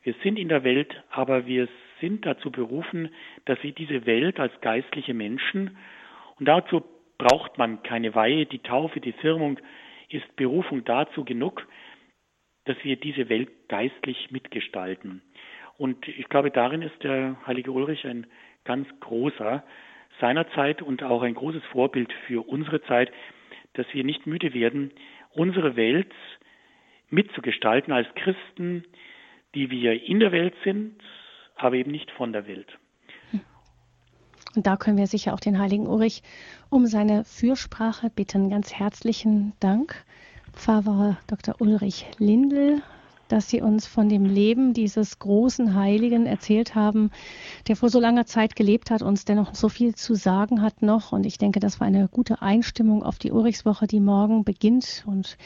Wir sind in der Welt, aber wir sind dazu berufen, dass wir diese Welt als geistliche Menschen, und dazu braucht man keine Weihe, die Taufe, die Firmung ist Berufung dazu genug, dass wir diese Welt geistlich mitgestalten. Und ich glaube, darin ist der heilige Ulrich ein ganz großer seiner Zeit und auch ein großes Vorbild für unsere Zeit, dass wir nicht müde werden, unsere Welt mitzugestalten als Christen, die wir in der Welt sind, aber eben nicht von der Welt. Und da können wir sicher auch den heiligen Ulrich um seine Fürsprache bitten. Ganz herzlichen Dank, Pfarrer Dr. Ulrich Lindl, dass Sie uns von dem Leben dieses großen Heiligen erzählt haben, der vor so langer Zeit gelebt hat, uns dennoch so viel zu sagen hat noch. Und ich denke, das war eine gute Einstimmung auf die Ulrichswoche, die morgen beginnt. Und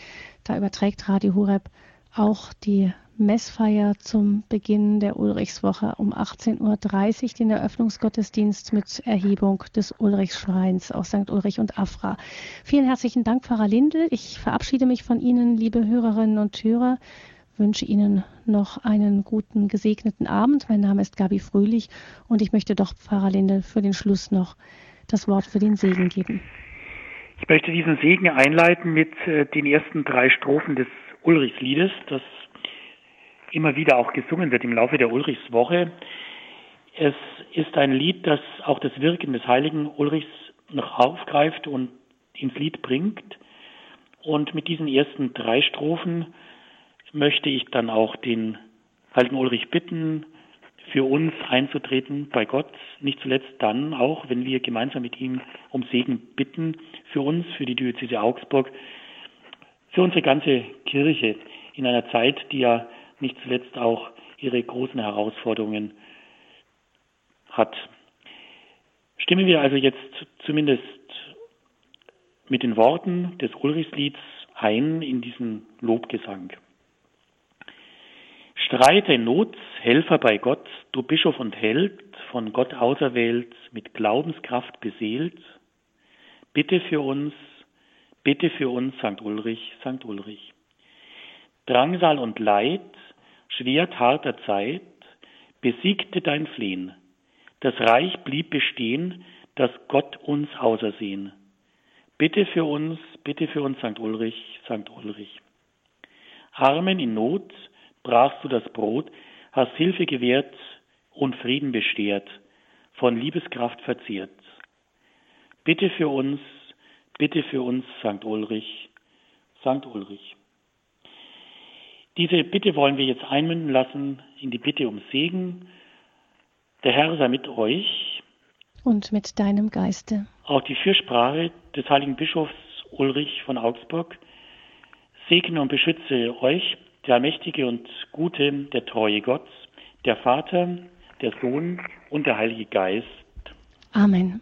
da überträgt Radio Horeb auch die Messfeier zum Beginn der Ulrichswoche um 18.30 Uhr, den Eröffnungsgottesdienst mit Erhebung des Ulrichschreins aus St. Ulrich und Afra. Vielen herzlichen Dank, Pfarrer Lindel. Ich verabschiede mich von Ihnen, liebe Hörerinnen und Hörer, wünsche Ihnen noch einen guten, gesegneten Abend. Mein Name ist Gabi Fröhlich und ich möchte doch Pfarrer Lindel für den Schluss noch das Wort für den Segen geben. Ich möchte diesen Segen einleiten mit äh, den ersten drei Strophen des Ulrichsliedes, das immer wieder auch gesungen wird im Laufe der Ulrichswoche. Es ist ein Lied, das auch das Wirken des heiligen Ulrichs noch aufgreift und ins Lied bringt. Und mit diesen ersten drei Strophen möchte ich dann auch den Heiligen Ulrich bitten, für uns einzutreten bei Gott, nicht zuletzt dann auch, wenn wir gemeinsam mit ihm um Segen bitten, für uns, für die Diözese Augsburg, für unsere ganze Kirche in einer Zeit, die ja nicht zuletzt auch ihre großen Herausforderungen hat. Stimmen wir also jetzt zumindest mit den Worten des Ulrichslieds ein in diesen Lobgesang. Streite Not, Helfer bei Gott, du Bischof und Held, von Gott auserwählt, mit Glaubenskraft beseelt, bitte für uns, bitte für uns, St. Ulrich, St. Ulrich. Drangsal und Leid, Schwert harter Zeit, besiegte dein Flehen. Das Reich blieb bestehen, das Gott uns ausersehen. Bitte für uns, bitte für uns, St. Ulrich, St. Ulrich. Armen in Not brachst du das Brot, hast Hilfe gewährt und Frieden beschert, von Liebeskraft verziert. Bitte für uns, bitte für uns, St. Ulrich, St. Ulrich. Diese Bitte wollen wir jetzt einmünden lassen in die Bitte um Segen. Der Herr sei mit euch. Und mit deinem Geiste. Auch die Fürsprache des heiligen Bischofs Ulrich von Augsburg segne und beschütze euch, der allmächtige und gute, der treue Gott, der Vater, der Sohn und der Heilige Geist. Amen.